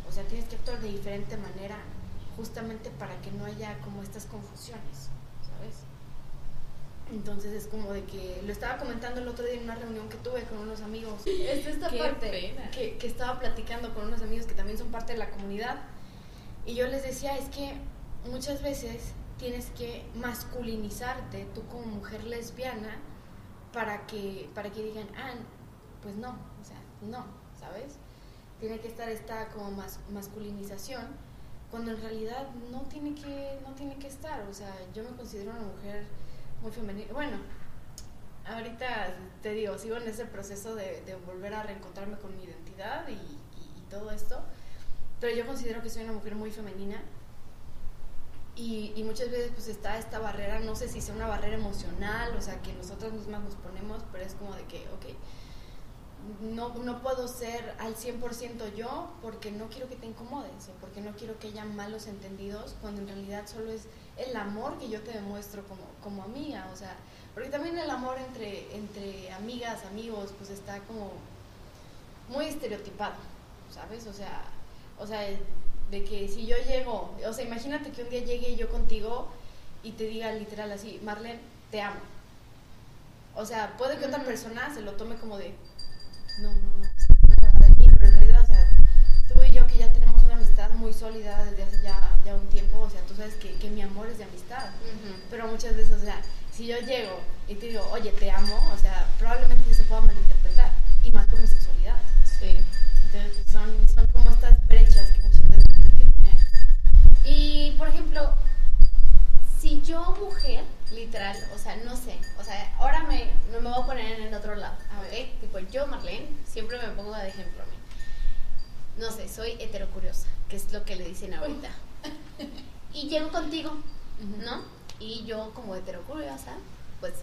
O sea, tienes que actuar de diferente manera justamente para que no haya como estas confusiones, ¿sabes? Entonces es como de que lo estaba comentando el otro día en una reunión que tuve con unos amigos. Es esta parte Que, que estaba platicando con unos amigos que también son parte de la comunidad y yo les decía, es que muchas veces tienes que masculinizarte tú como mujer lesbiana para que, para que digan, ah, pues no, o sea, no, ¿sabes? Tiene que estar esta como más masculinización, cuando en realidad no tiene que, no tiene que estar, o sea, yo me considero una mujer muy femenina, bueno, ahorita te digo, sigo en ese proceso de, volver a reencontrarme con mi identidad y todo esto, pero yo considero que soy una mujer muy femenina y, muchas veces pues está esta barrera, no sé si sea una barrera emocional, o sea, que nosotros mismas nos ponemos, pero es como de que, ok, no, no puedo ser al 100% yo porque no quiero que te incomodes o porque no quiero que haya malos entendidos cuando en realidad solo es el amor que yo te demuestro como, como amiga, o sea, porque también el amor entre, entre amigas, amigos, pues está como muy estereotipado, ¿sabes? O sea, o sea, de que si yo llego, o sea, imagínate que un día llegue yo contigo y te diga literal así, Marlene, te amo. O sea, puede que otra persona se lo tome como de, no, no, no, mí, pero en realidad, o sea, tú y yo que ya tenemos una amistad muy sólida desde hace ya, ya un tiempo, o sea, tú sabes que, que mi amor es de amistad, pero muchas veces, o sea, si yo llego y te digo, oye, te amo, o sea, probablemente se pueda malinterpretar, y más por mi sexualidad. Sí. Entonces, son, son como estas brechas que muchas veces tienen que tener. Y, por ejemplo, si yo, mujer, literal, o sea, no sé, o sea, ahora me, no me voy a poner en el otro lado, A ver. ¿ok? Tipo, yo, Marlene, siempre me pongo de ejemplo a mí. No sé, soy heterocuriosa, que es lo que le dicen ahorita. y llego contigo. ¿no? Y yo, como heterocuriosa, pues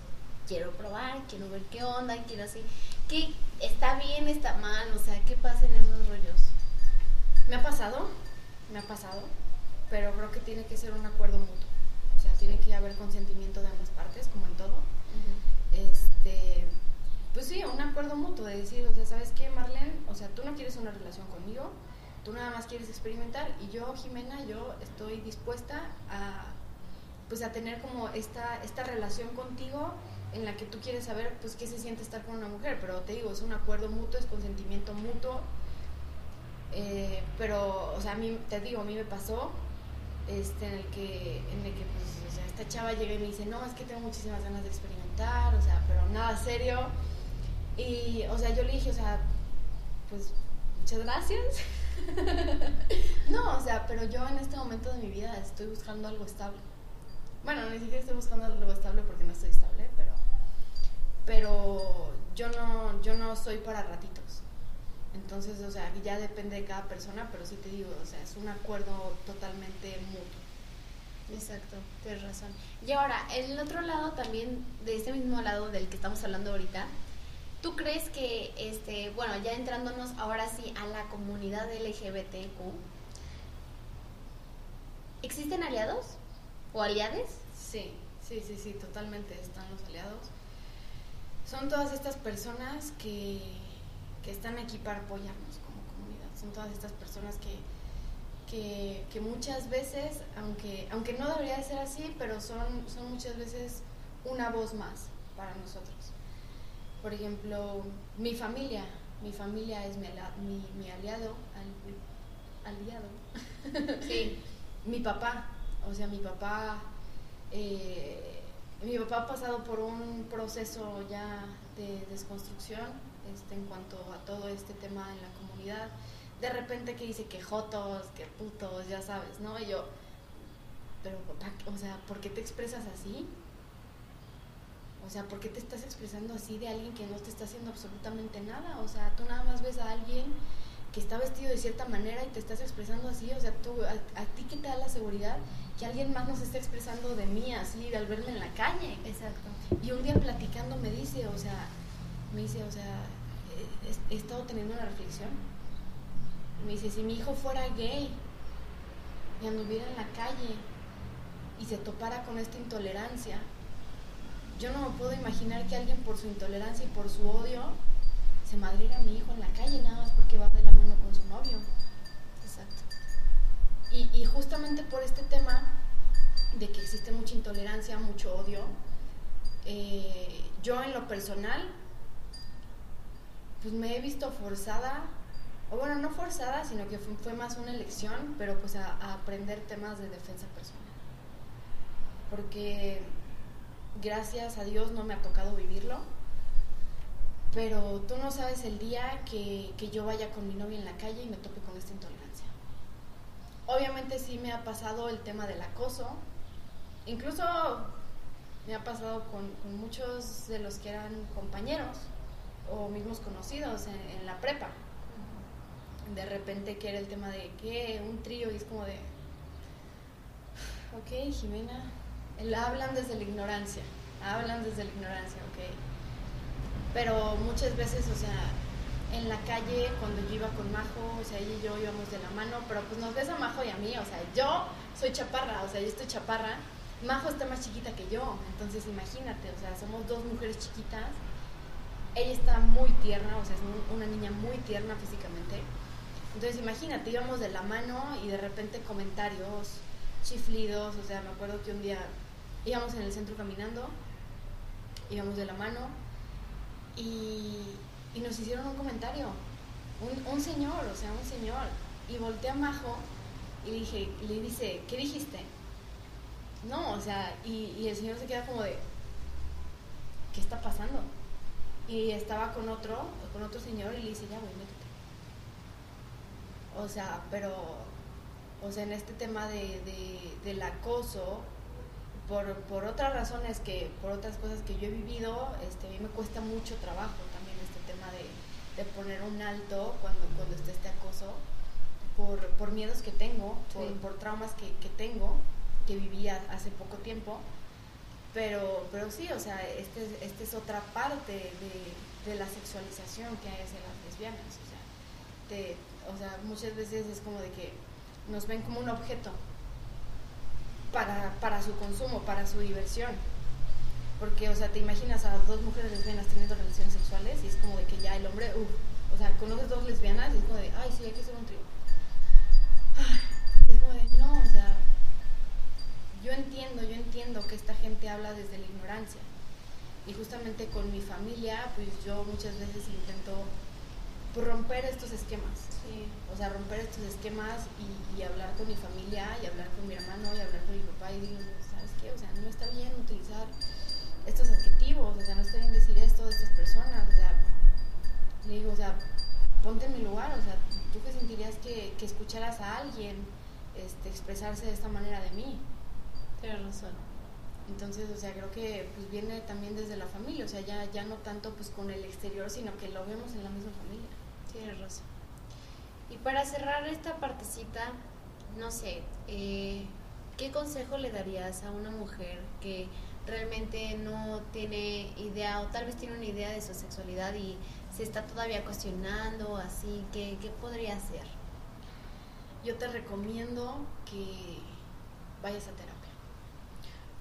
quiero probar, quiero ver qué onda, quiero así. ¿Qué está bien, está mal? O sea, ¿qué pasa en esos rollos? Me ha pasado, me ha pasado, pero creo que tiene que ser un acuerdo mutuo. O sea, tiene que haber consentimiento de ambas partes, como en todo. Este, pues sí, un acuerdo mutuo de decir, o sea, ¿sabes qué, Marlene? O sea, tú no quieres una relación conmigo, tú nada más quieres experimentar y yo, Jimena, yo estoy dispuesta a, pues a tener como esta, esta relación contigo en la que tú quieres saber, pues, qué se siente estar con una mujer, pero te digo, es un acuerdo mutuo, es consentimiento mutuo, eh, pero, o sea, a mí, te digo, a mí me pasó, este, en el que, en el que pues, esta chava llega y me dice, no, es que tengo muchísimas ganas de experimentar, o sea, pero nada serio. Y, o sea, yo le dije, o sea, pues, muchas gracias. no, o sea, pero yo en este momento de mi vida estoy buscando algo estable. Bueno, ni siquiera estoy buscando algo estable porque no estoy estable, pero, pero yo no, yo no soy para ratitos. Entonces, o sea, ya depende de cada persona, pero sí te digo, o sea, es un acuerdo totalmente mutuo. Exacto, tienes razón. Y ahora, el otro lado también, de este mismo lado del que estamos hablando ahorita, ¿tú crees que, este, bueno, ya entrándonos ahora sí a la comunidad LGBTQ, ¿existen aliados o aliades? Sí, sí, sí, sí, totalmente están los aliados. Son todas estas personas que, que están aquí para apoyarnos como comunidad. Son todas estas personas que, que, que muchas veces, aunque, aunque no debería de ser así, pero son, son muchas veces una voz más para nosotros. Por ejemplo, mi familia, mi familia es mi, mi, mi aliado, al- aliado. Sí. mi papá, o sea, mi papá, eh, mi papá ha pasado por un proceso ya de desconstrucción este, en cuanto a todo este tema en la comunidad. De repente que dice que jotos, que putos, ya sabes, ¿no? Y yo, pero papá, o sea, ¿por qué te expresas así? O sea, ¿por qué te estás expresando así de alguien que no te está haciendo absolutamente nada? O sea, tú nada más ves a alguien que está vestido de cierta manera y te estás expresando así, o sea, tú, a, a ti que te da la seguridad que alguien más nos está expresando de mí así al verme en la calle. Exacto. Y un día platicando me dice, o sea, me dice, o sea, he, he estado teniendo una reflexión. Me dice, si mi hijo fuera gay y anduviera en la calle y se topara con esta intolerancia, yo no me puedo imaginar que alguien por su intolerancia y por su odio se madriera a mi hijo en la calle nada más porque va de la mano con su novio. Exacto. Y, justamente por este tema de que existe mucha intolerancia, mucho odio, eh, yo en lo personal, pues me he visto forzada, o bueno, no forzada, sino que fue, fue más una elección, pero pues a, a aprender temas de defensa personal. Porque gracias a Dios no me ha tocado vivirlo, pero tú no sabes el día que, que yo vaya con mi novia en la calle y me tope con esta intolerancia. Obviamente sí me ha pasado el tema del acoso, incluso me ha pasado con, con muchos de los que eran compañeros o mismos conocidos en, en la prepa. De repente que era el tema de que un trío y es como de, ok, Jimena, hablan desde la ignorancia, hablan desde la ignorancia, ok. Pero muchas veces, o sea, en la calle cuando yo iba con Majo, o sea, ella y yo íbamos de la mano, pero pues nos ves a Majo y a mí, o sea, yo soy chaparra, o sea, yo estoy chaparra, Majo está más chiquita que yo, entonces imagínate, o sea, somos dos mujeres chiquitas, ella está muy tierna, o sea, es una niña muy tierna físicamente, entonces imagínate, íbamos de la mano y de repente comentarios chiflidos, o sea, me acuerdo que un día íbamos en el centro caminando, íbamos de la mano y nos hicieron un comentario, un, señor, o sea, un señor, y volteé a Majo y dije, le dice, ¿qué dijiste? No, o sea, y, el señor se queda como de, ¿qué está pasando? Y estaba con otro, con otro señor y le dice, ya, güey, métete. O sea, pero, o sea, en este tema de, del acoso, por, por otras razones que, por otras cosas que yo he vivido, este, a mí me cuesta mucho trabajo de, poner un alto cuando, cuando está este acoso, por, por miedos que tengo, por, traumas que, que, tengo, que vivía hace poco tiempo. Pero, pero sí, o sea, esta es, este es otra parte de, de, la sexualización que hay hacia las lesbianas. O sea, te, o sea, muchas veces es como de que nos ven como un objeto para, para su consumo, para su diversión porque, o sea, te imaginas a dos mujeres lesbianas teniendo relaciones sexuales y es como de que ya el hombre, uff, o sea, conoces dos lesbianas y es como de, ay, sí, hay que hacer un trío. Y es como de, no, o sea, yo entiendo, yo entiendo que esta gente habla desde la ignorancia. Y justamente con mi familia, pues yo muchas veces intento pues, romper estos esquemas. Sí. O sea, romper estos esquemas y, y, hablar con mi familia y hablar con mi hermano y hablar con mi papá y digo, ¿sabes qué? O sea, no está bien utilizar estos adjetivos, o sea, no está bien decir esto de estas personas, o sea, le digo, o sea, ponte en mi lugar, o sea, ¿tú qué sentirías que, que escucharas a alguien este, expresarse de esta manera de mí? Tienes razón. Entonces, o sea, creo que pues viene también desde la familia, o sea, ya, ya no tanto pues con el exterior, sino que lo vemos en la misma familia. Tienes razón. Y para cerrar esta partecita, no sé, eh, ¿qué consejo le darías a una mujer que realmente no tiene idea o tal vez tiene una idea de su sexualidad y se está todavía cuestionando, así, ¿qué, qué podría hacer? Yo te recomiendo que vayas a terapia.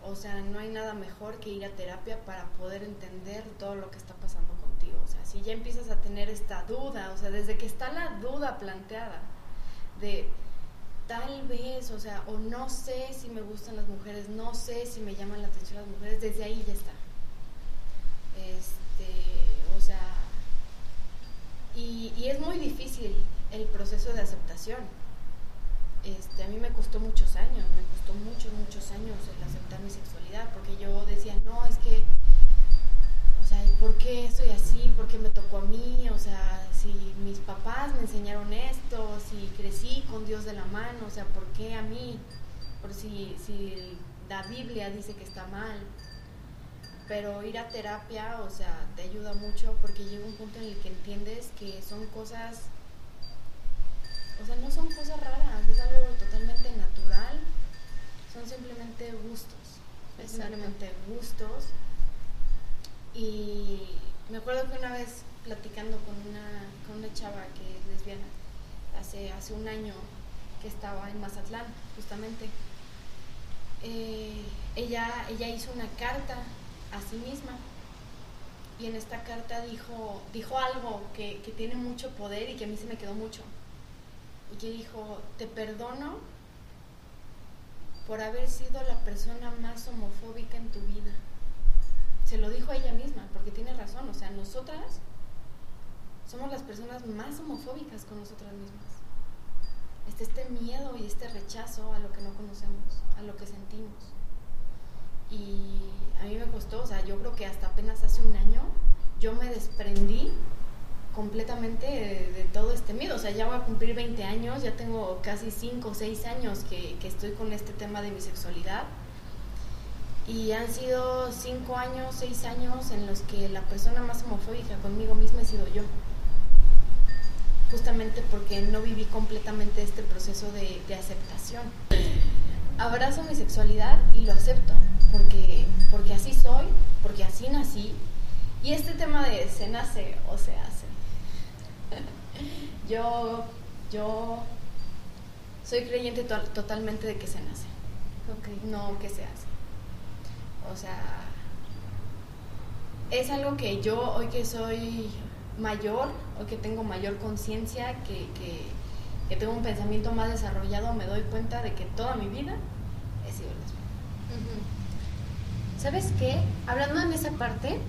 O sea, no hay nada mejor que ir a terapia para poder entender todo lo que está pasando O sea, si ya empiezas a tener esta duda, o sea, desde que está la duda planteada de tal vez, o sea, o no sé si me gustan las mujeres, no sé si me llaman la atención las mujeres, desde ahí ya está. Este, o sea, y, y es muy difícil el proceso de aceptación. Este, a mí me costó muchos años, me costó muchos, muchos años el aceptar mi sexualidad, porque yo decía, no, es que ¿por qué soy así? ¿Por qué me tocó a mí? O sea, si mis papás me enseñaron esto, si crecí con Dios de la mano, o sea, ¿por qué a mí? Por si, si la Biblia dice que está mal. Pero ir a terapia, o sea, te ayuda mucho porque llega un punto en el que entiendes que son cosas, o sea, no son cosas raras, es algo totalmente natural, son simplemente gustos, simplemente gustos y me acuerdo que una vez platicando con una, con una chava que es lesbiana, hace, hace un año que estaba en Mazatlán, justamente, eh, ella, ella hizo una carta a sí misma y en esta carta dijo, dijo algo que, que tiene mucho poder y que a mí se me quedó mucho. Y que dijo, te perdono por haber sido la persona más homofóbica en tu vida se lo dijo a ella misma, porque tiene razón, o sea, nosotras somos las personas más homofóbicas con nosotras mismas. Este, este miedo y este rechazo a lo que no conocemos, a lo que sentimos. Y a mí me costó, o sea, yo creo que hasta apenas hace un año yo me desprendí completamente de, todo este miedo. O sea, ya voy a cumplir 20 años, ya tengo casi 5 o 6 años que, que estoy con este tema de mi sexualidad y han sido cinco años, seis años en los que la persona más homofóbica conmigo misma he sido yo. Justamente porque no viví completamente este proceso de, aceptación. Abrazo mi sexualidad y lo acepto, porque, porque así soy, porque así nací. Y este tema de se nace o se hace. yo, yo soy creyente totalmente de que se nace. No que se hace. O sea, es algo que yo, hoy que soy mayor, hoy que tengo mayor conciencia, que, que, tengo un pensamiento más desarrollado, me doy cuenta de que toda mi vida he sido lesbiana. ¿Sabes qué? Hablando en esa parte,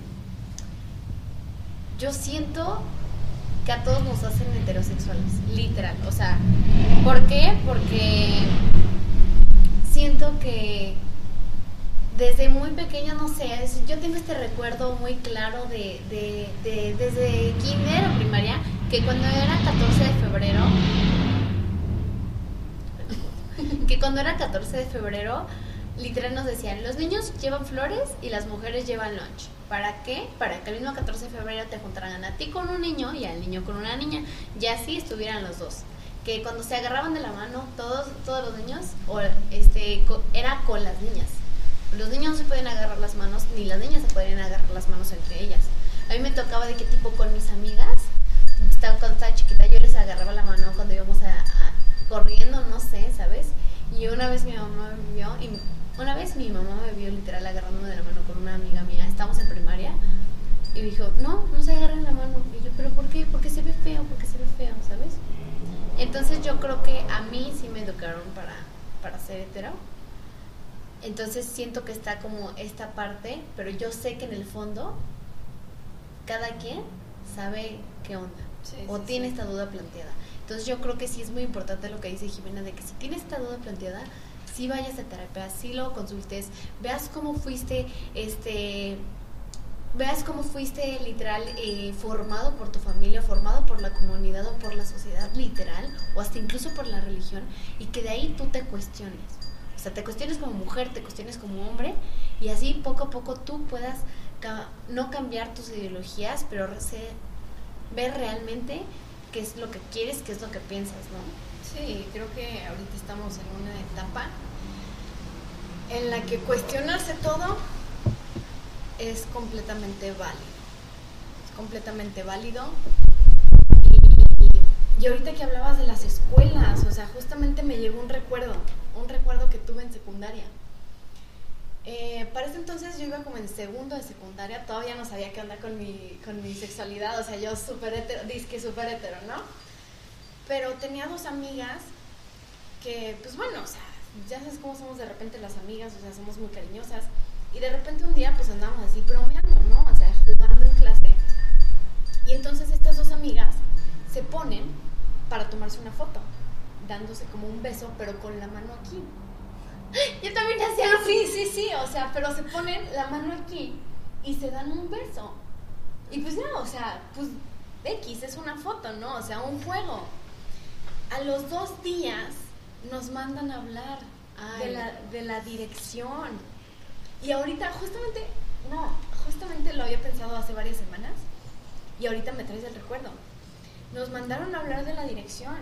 yo siento que a todos nos hacen heterosexuales, literal. O sea, ¿por qué? Porque siento que desde muy pequeña, no sé, yo tengo este recuerdo muy claro de, de, desde kinder o primaria, que cuando era 14 de febrero, que cuando era 14 de febrero, literal nos decían, los niños llevan flores y las mujeres llevan lunch. ¿Para qué? Para que el mismo 14 de febrero te juntaran a ti con un niño y al niño con una niña, y así estuvieran los dos. Que cuando se agarraban de la mano, todos, todos los niños, o este, era con las niñas. Los niños no se pueden agarrar las manos, ni las niñas se pueden agarrar las manos entre ellas. A mí me tocaba de qué tipo con mis amigas, cuando estaba chiquita yo les agarraba la mano cuando íbamos a, corriendo, no sé, ¿sabes? Y una vez mi mamá me vio y una vez mi mamá me vio literal agarrándome de la mano con una amiga mía, estamos en primaria, y dijo, no, no se agarren la mano. Y yo, ¿pero por qué? Porque se ve feo, porque se ve feo, ¿sabes? Entonces yo creo que a mí sí me educaron para, para ser hetero. Entonces siento que está como esta parte, pero yo sé que en el fondo cada quien sabe qué onda o tiene esta duda planteada. Entonces yo creo que sí es muy importante lo que dice Jimena de que si tienes esta duda planteada, si vayas a terapia, si lo consultes, veas cómo fuiste, este, veas cómo fuiste literal eh, formado por tu familia, formado por la comunidad o por la sociedad literal, o hasta incluso por la religión, y que de ahí tú te cuestiones. Sea, te cuestiones como mujer, te cuestiones como hombre, y así poco a poco tú puedas no cambiar tus ideologías, pero ver realmente qué es lo que quieres, qué es lo que piensas, ¿no? Sí, creo que ahorita estamos en una etapa en la que cuestionarse todo es completamente válido. Es completamente válido. Y, ahorita que hablabas de las escuelas, o sea, justamente me llegó un recuerdo, un recuerdo que tuve en secundaria. Eh, para ese entonces yo iba como en segundo de secundaria, todavía no sabía qué onda con mi, con mi sexualidad, o sea, yo súper hetero, disque súper hetero, ¿no? Pero tenía dos amigas que, pues bueno, o sea, ya sabes cómo somos de repente las amigas, o sea, somos muy cariñosas. Y de repente un día pues andábamos así bromeando, ¿no? O sea, jugando en clase. Y entonces estas dos amigas se ponen para tomarse una foto, dándose como un beso, pero con la mano aquí. Yo también hacía así. Sí, sí, sí, o sea, pero se ponen la mano aquí y se dan un beso. Y pues no, o sea, pues X es una foto, ¿no? O sea, un juego a los dos días nos mandan a hablar de la, de la dirección. Y ahorita, justamente, no, justamente lo había pensado hace varias semanas y ahorita me traes el recuerdo. Nos mandaron a hablar de la dirección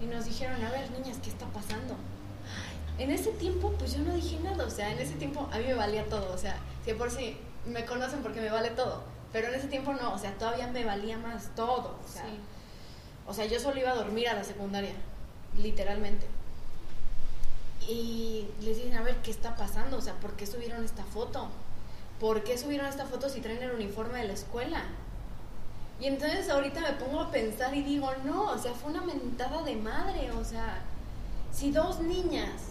y nos dijeron, a ver, niñas, ¿qué está pasando? En ese tiempo, pues yo no dije nada, o sea, en ese tiempo a mí me valía todo, o sea, si por sí me conocen porque me vale todo, pero en ese tiempo no, o sea, todavía me valía más todo, o sea. O sea, yo solo iba a dormir a la secundaria, literalmente. Y les dicen, a ver, ¿qué está pasando? O sea, ¿por qué subieron esta foto? ¿Por qué subieron esta foto si traen el uniforme de la escuela? Y entonces ahorita me pongo a pensar y digo, no, o sea, fue una mentada de madre, o sea, si dos niñas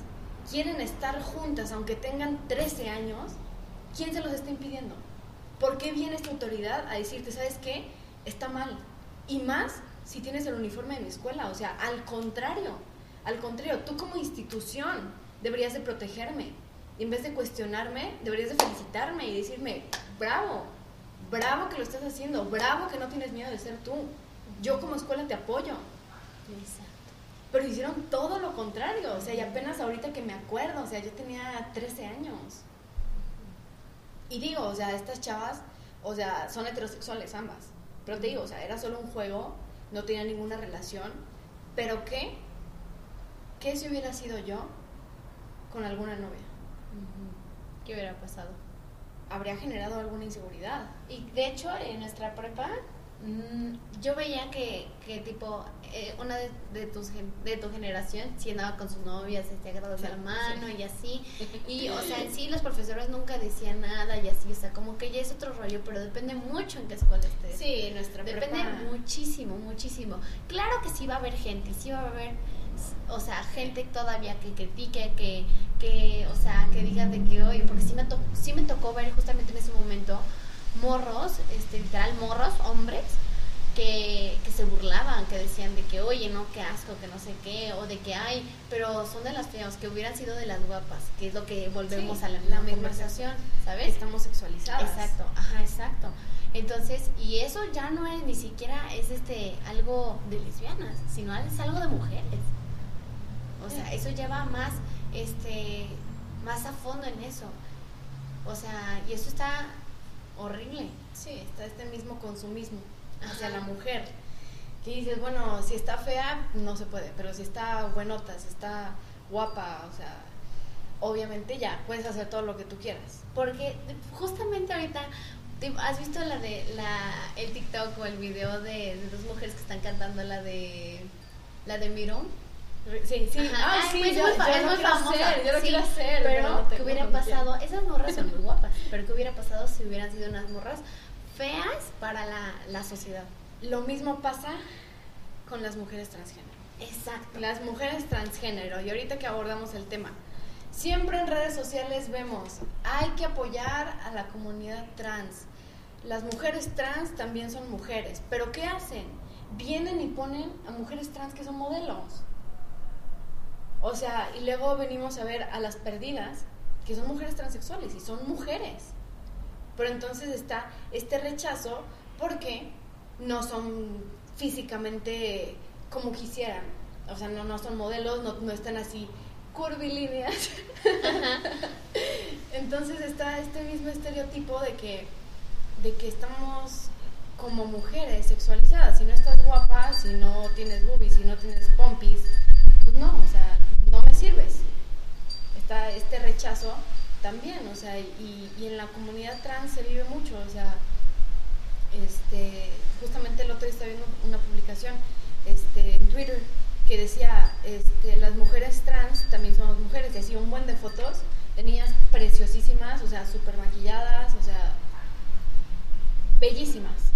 quieren estar juntas aunque tengan 13 años, ¿quién se los está impidiendo? ¿Por qué viene esta autoridad a decirte, sabes qué? Está mal. Y más si tienes el uniforme de mi escuela. O sea, al contrario, al contrario, tú como institución deberías de protegerme. Y en vez de cuestionarme, deberías de felicitarme y decirme, bravo, bravo que lo estás haciendo, bravo que no tienes miedo de ser tú. Yo como escuela te apoyo. Exacto. Pero hicieron todo lo contrario, o sea, y apenas ahorita que me acuerdo, o sea, yo tenía 13 años. Y digo, o sea, estas chavas, o sea, son heterosexuales ambas. Pero te digo, o sea, era solo un juego no tenía ninguna relación, pero ¿qué? ¿Qué si hubiera sido yo con alguna novia? ¿Qué hubiera pasado? Habría generado alguna inseguridad. Y de hecho, en nuestra prepa, Mm, yo veía que, que tipo, eh, una de, de, tus, de tu generación sí andaba con sus novias, este, agarradas de la mano y así. Y, o sea, en sí los profesores nunca decían nada y así, o sea, como que ya es otro rollo, pero depende mucho en qué escuela estés. Sí, nuestra Depende muchísimo, muchísimo. Claro que sí va a haber gente, sí va a haber, o sea, gente todavía que critique, que, que o sea, que diga de que hoy, porque sí me, to sí me tocó ver justamente en ese momento morros, este, literal morros, hombres, que, que, se burlaban, que decían de que, oye, no, qué asco, que no sé qué, o de que, ay, pero son de las feas, que hubieran sido de las guapas, que es lo que volvemos a la, la conversación, ¿sabes? Estamos sexualizadas. Exacto, ajá, exacto. Entonces, y eso ya no es ni siquiera es este algo de lesbianas, sino es algo de mujeres. O sea, eso lleva más, este, más a fondo en eso. O sea, y eso está horrible. Sí, está este mismo consumismo hacia la mujer. Que dices, bueno, si está fea, no se puede, pero si está buenota, si está guapa, o sea, obviamente ya, puedes hacer todo lo que tú quieras. Porque justamente ahorita, ¿has visto la de la, el TikTok o el video de, de dos mujeres que están cantando la de la de Mirón? Sí, sí. Ah, sí, pues yo, es muy, yo es lo muy quiero famosa. hacer, yo lo sí, quiero hacer. Pero, no ¿qué hubiera pasado? Esas morras son muy guapas, pero ¿qué hubiera pasado si hubieran sido unas morras feas para la, la sociedad? Lo mismo pasa con las mujeres transgénero. Exacto. Las mujeres transgénero, y ahorita que abordamos el tema, siempre en redes sociales vemos, hay que apoyar a la comunidad trans. Las mujeres trans también son mujeres, pero ¿qué hacen? Vienen y ponen a mujeres trans que son modelos. O sea, y luego venimos a ver a las perdidas, que son mujeres transexuales y son mujeres. Pero entonces está este rechazo porque no son físicamente como quisieran. O sea, no, no son modelos, no, no están así curvilíneas. Entonces está este mismo estereotipo de que, de que estamos como mujeres sexualizadas. Si no estás guapa, si no tienes boobies, si no tienes pompis, pues no, o sea, sirves. Está este rechazo también, o sea, y, en la comunidad trans se vive mucho, o sea, este, justamente el otro día estaba viendo una publicación este, en Twitter que decía, este, las mujeres trans también somos mujeres, y hacía un buen de fotos de preciosísimas, o sea, súper maquilladas, o sea, bellísimas.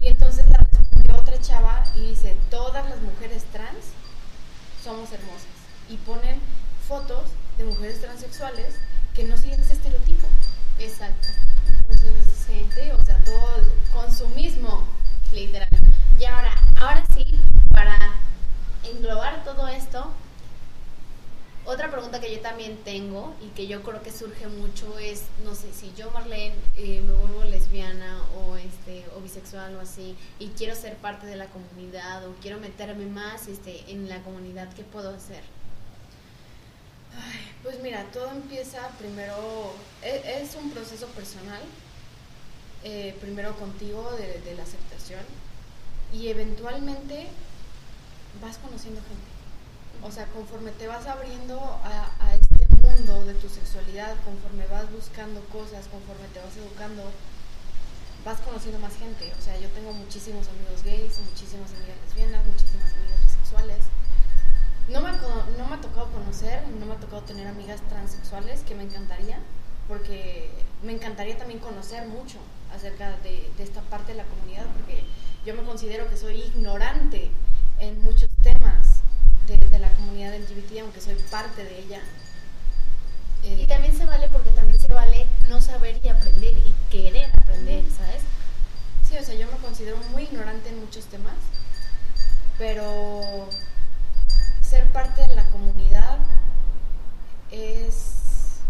Y entonces la respondió otra chava y dice, todas las mujeres trans somos hermosas. Y ponen fotos de mujeres transexuales que no siguen ese estereotipo. Exacto. Entonces, gente, o sea, todo consumismo. Literal. Y ahora, ahora sí, para englobar todo esto, otra pregunta que yo también tengo y que yo creo que surge mucho es, no sé, si yo Marlene eh, me vuelvo lesbiana o este o bisexual o así y quiero ser parte de la comunidad o quiero meterme más este en la comunidad, ¿qué puedo hacer? Pues mira, todo empieza primero, e- es, un proceso personal, eh, primero contigo de, de la aceptación y eventualmente vas conociendo gente. O sea, conforme te vas abriendo a, a este mundo de tu sexualidad, conforme vas buscando cosas, conforme te vas educando, vas conociendo más gente. O sea, yo tengo muchísimos amigos gays, muchísimas amigas lesbianas, muchísimas amigas bisexuales. No me, no me ha tocado conocer, no me ha tocado tener amigas transexuales, que me encantaría, porque me encantaría también conocer mucho acerca de, de esta parte de la comunidad, porque yo me considero que soy ignorante en muchos temas de, de la comunidad LGBT, aunque soy parte de ella. Eh, Y también se vale porque también se vale no saber y aprender y querer aprender, ¿sabes? Sí, o sea, yo me considero muy ignorante en muchos temas, pero parte de la comunidad es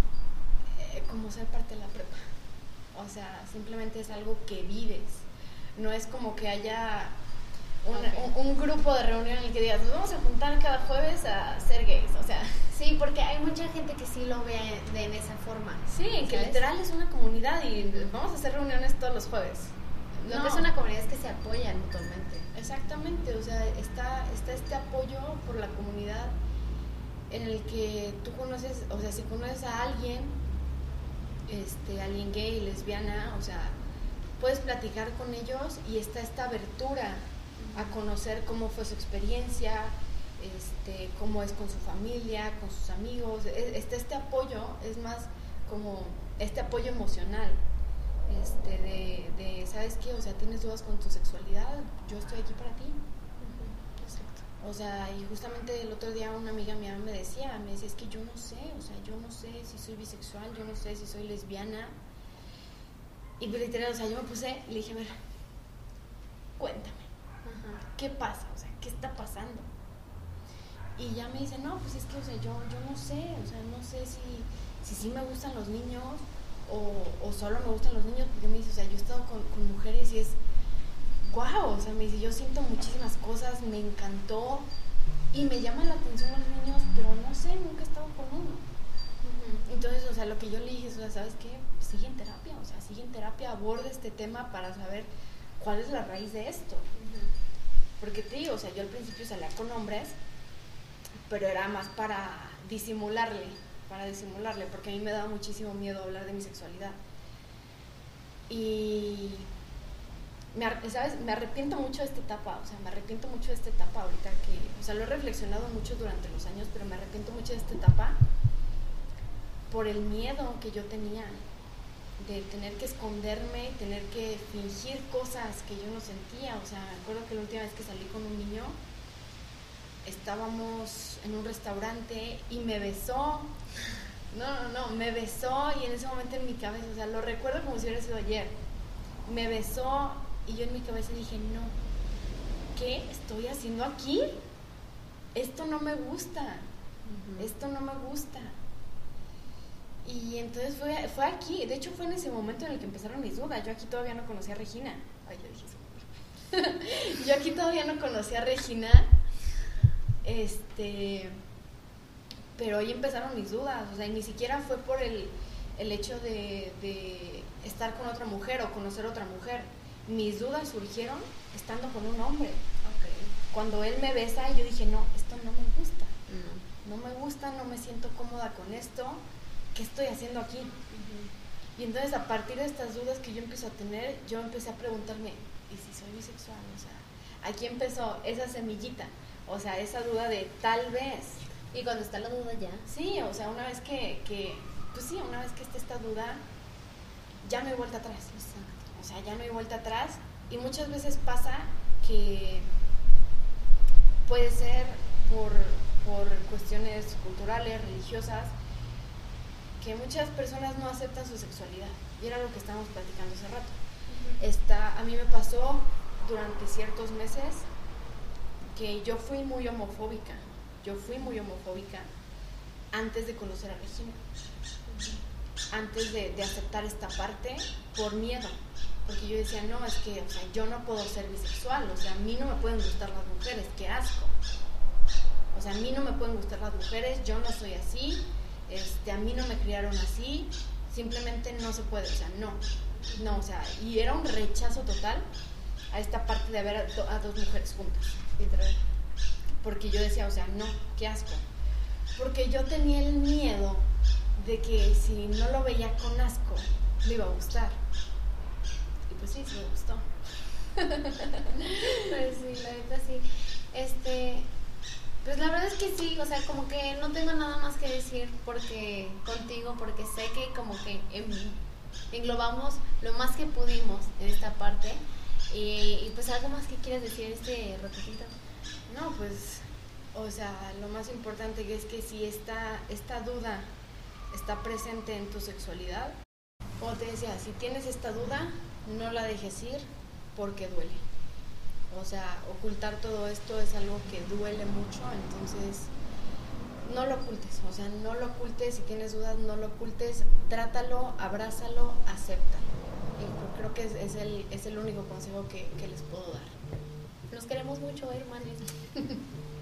eh, como ser parte de la prepa. O sea, simplemente es algo que vives. No es como que haya un, Ok. un- un grupo de reunión en el que digas, nos vamos a juntar cada jueves a ser gays. O sea, Sí, porque hay mucha gente que sí lo ve de en esa forma. sí, que literal es una comunidad y vamos a hacer reuniones todos los jueves. Lo No. que es una comunidad es que se apoyan mutuamente. Exactamente, o sea, está, está este apoyo por la comunidad en el que tú conoces, o sea, si conoces a alguien, este, alguien gay, lesbiana, o sea, puedes platicar con ellos y está esta abertura a conocer cómo fue su experiencia, este, cómo es con su familia, con sus amigos, e, está este apoyo, es más como este apoyo emocional, este, de, de, ¿sabes qué? O sea, tienes dudas con tu sexualidad, yo estoy aquí para ti. O sea, y justamente el otro día una amiga mía me decía, me decía, es que yo no sé, o sea, yo no sé si soy bisexual, yo no sé si soy lesbiana. Y literal, o sea, yo me puse, le dije, a ver, cuéntame, ¿qué pasa? O sea, ¿qué está pasando? Y ya me dice, no, pues es que, o sea, yo, yo no sé, o sea, no sé si, si sí me gustan los niños o, o solo me gustan los niños, porque me dice, o sea, yo he estado con, con mujeres y es wow, o sea, me dice, yo siento muchísimas cosas, me encantó y me llama la atención los niños, pero no sé, nunca he estado con uno. Entonces, o sea, lo que yo le dije es, o sea, ¿sabes qué? Sigue en terapia, o sea, sigue en terapia, aborda este tema para saber cuál es la raíz de esto. Porque te digo, o sea, yo al principio salía con hombres, pero era más para disimularle, para disimularle, porque a mí me daba muchísimo miedo hablar de mi sexualidad. Y me, ¿sabes? me arrepiento mucho de esta etapa, o sea, me arrepiento mucho de esta etapa ahorita que, o sea, lo he reflexionado mucho durante los años, pero me arrepiento mucho de esta etapa por el miedo que yo tenía de tener que esconderme, tener que fingir cosas que yo no sentía, o sea, me acuerdo que la última vez que salí con un niño, estábamos en un restaurante y me besó, no, no, no, me besó y en ese momento en mi cabeza, o sea, lo recuerdo como si hubiera sido ayer, me besó y yo en mi cabeza dije, no, ¿qué estoy haciendo aquí? Esto no me gusta, esto no me gusta. Y entonces fue, fue aquí, de hecho fue en ese momento en el que empezaron mis dudas. Yo aquí todavía no conocía a Regina. Ay, ya dije eso. Yo aquí todavía no conocía a Regina. Este. Pero ahí empezaron mis dudas. O sea, y ni siquiera fue por el, el hecho de, de estar con otra mujer o conocer otra mujer mis dudas surgieron estando con un hombre. Cuando él me besa, yo dije, no, esto no me gusta. No. me gusta, no me siento cómoda con esto. ¿Qué estoy haciendo aquí? Y entonces a partir de estas dudas que yo empiezo a tener, yo empecé a preguntarme, ¿y si soy bisexual? O sea, aquí empezó esa semillita, o sea, esa duda de tal vez. Y cuando está la duda ya. Sí, o sea, una vez que, que pues sí, una vez que está esta duda, ya no hay vuelta atrás. O sea, ya no hay vuelta atrás. Y muchas veces pasa que puede ser por, por cuestiones culturales, religiosas, que muchas personas no aceptan su sexualidad. Y era lo que estábamos platicando hace rato. Está, a mí me pasó durante ciertos meses que yo fui muy homofóbica. Yo fui muy homofóbica antes de conocer a Regina. Antes de, aceptar esta parte por miedo porque yo decía, no, es que, o sea, yo no puedo ser bisexual, o sea, a mí no me pueden gustar las mujeres, qué asco. O sea, a mí no me pueden gustar las mujeres, yo no soy así, este, a mí no me criaron así, simplemente no se puede, o sea, no, no, o sea, y era un rechazo total a esta parte de ver a, dos mujeres juntas, porque yo decía, o sea, no, qué asco, porque yo tenía el miedo de que si no lo veía con asco, me iba a gustar pues sí, sí me gustó. pues sí, la verdad sí. Este, pues la verdad es que sí, o sea, como que no tengo nada más que decir porque contigo, porque sé que como que englobamos lo más que pudimos en esta parte. Y, pues algo más que quieras decir este ratito. No, pues, o sea, lo más importante es que si esta, esta duda está presente en tu sexualidad, como te decía, si tienes esta duda, no la dejes ir porque duele. O sea, ocultar todo esto es algo que duele mucho, entonces no lo ocultes, o sea, no lo ocultes, si tienes dudas, no lo ocultes, trátalo, abrázalo, acéptalo. Y creo que es, el, único consejo que, que les puedo dar. Los queremos mucho, hermanos.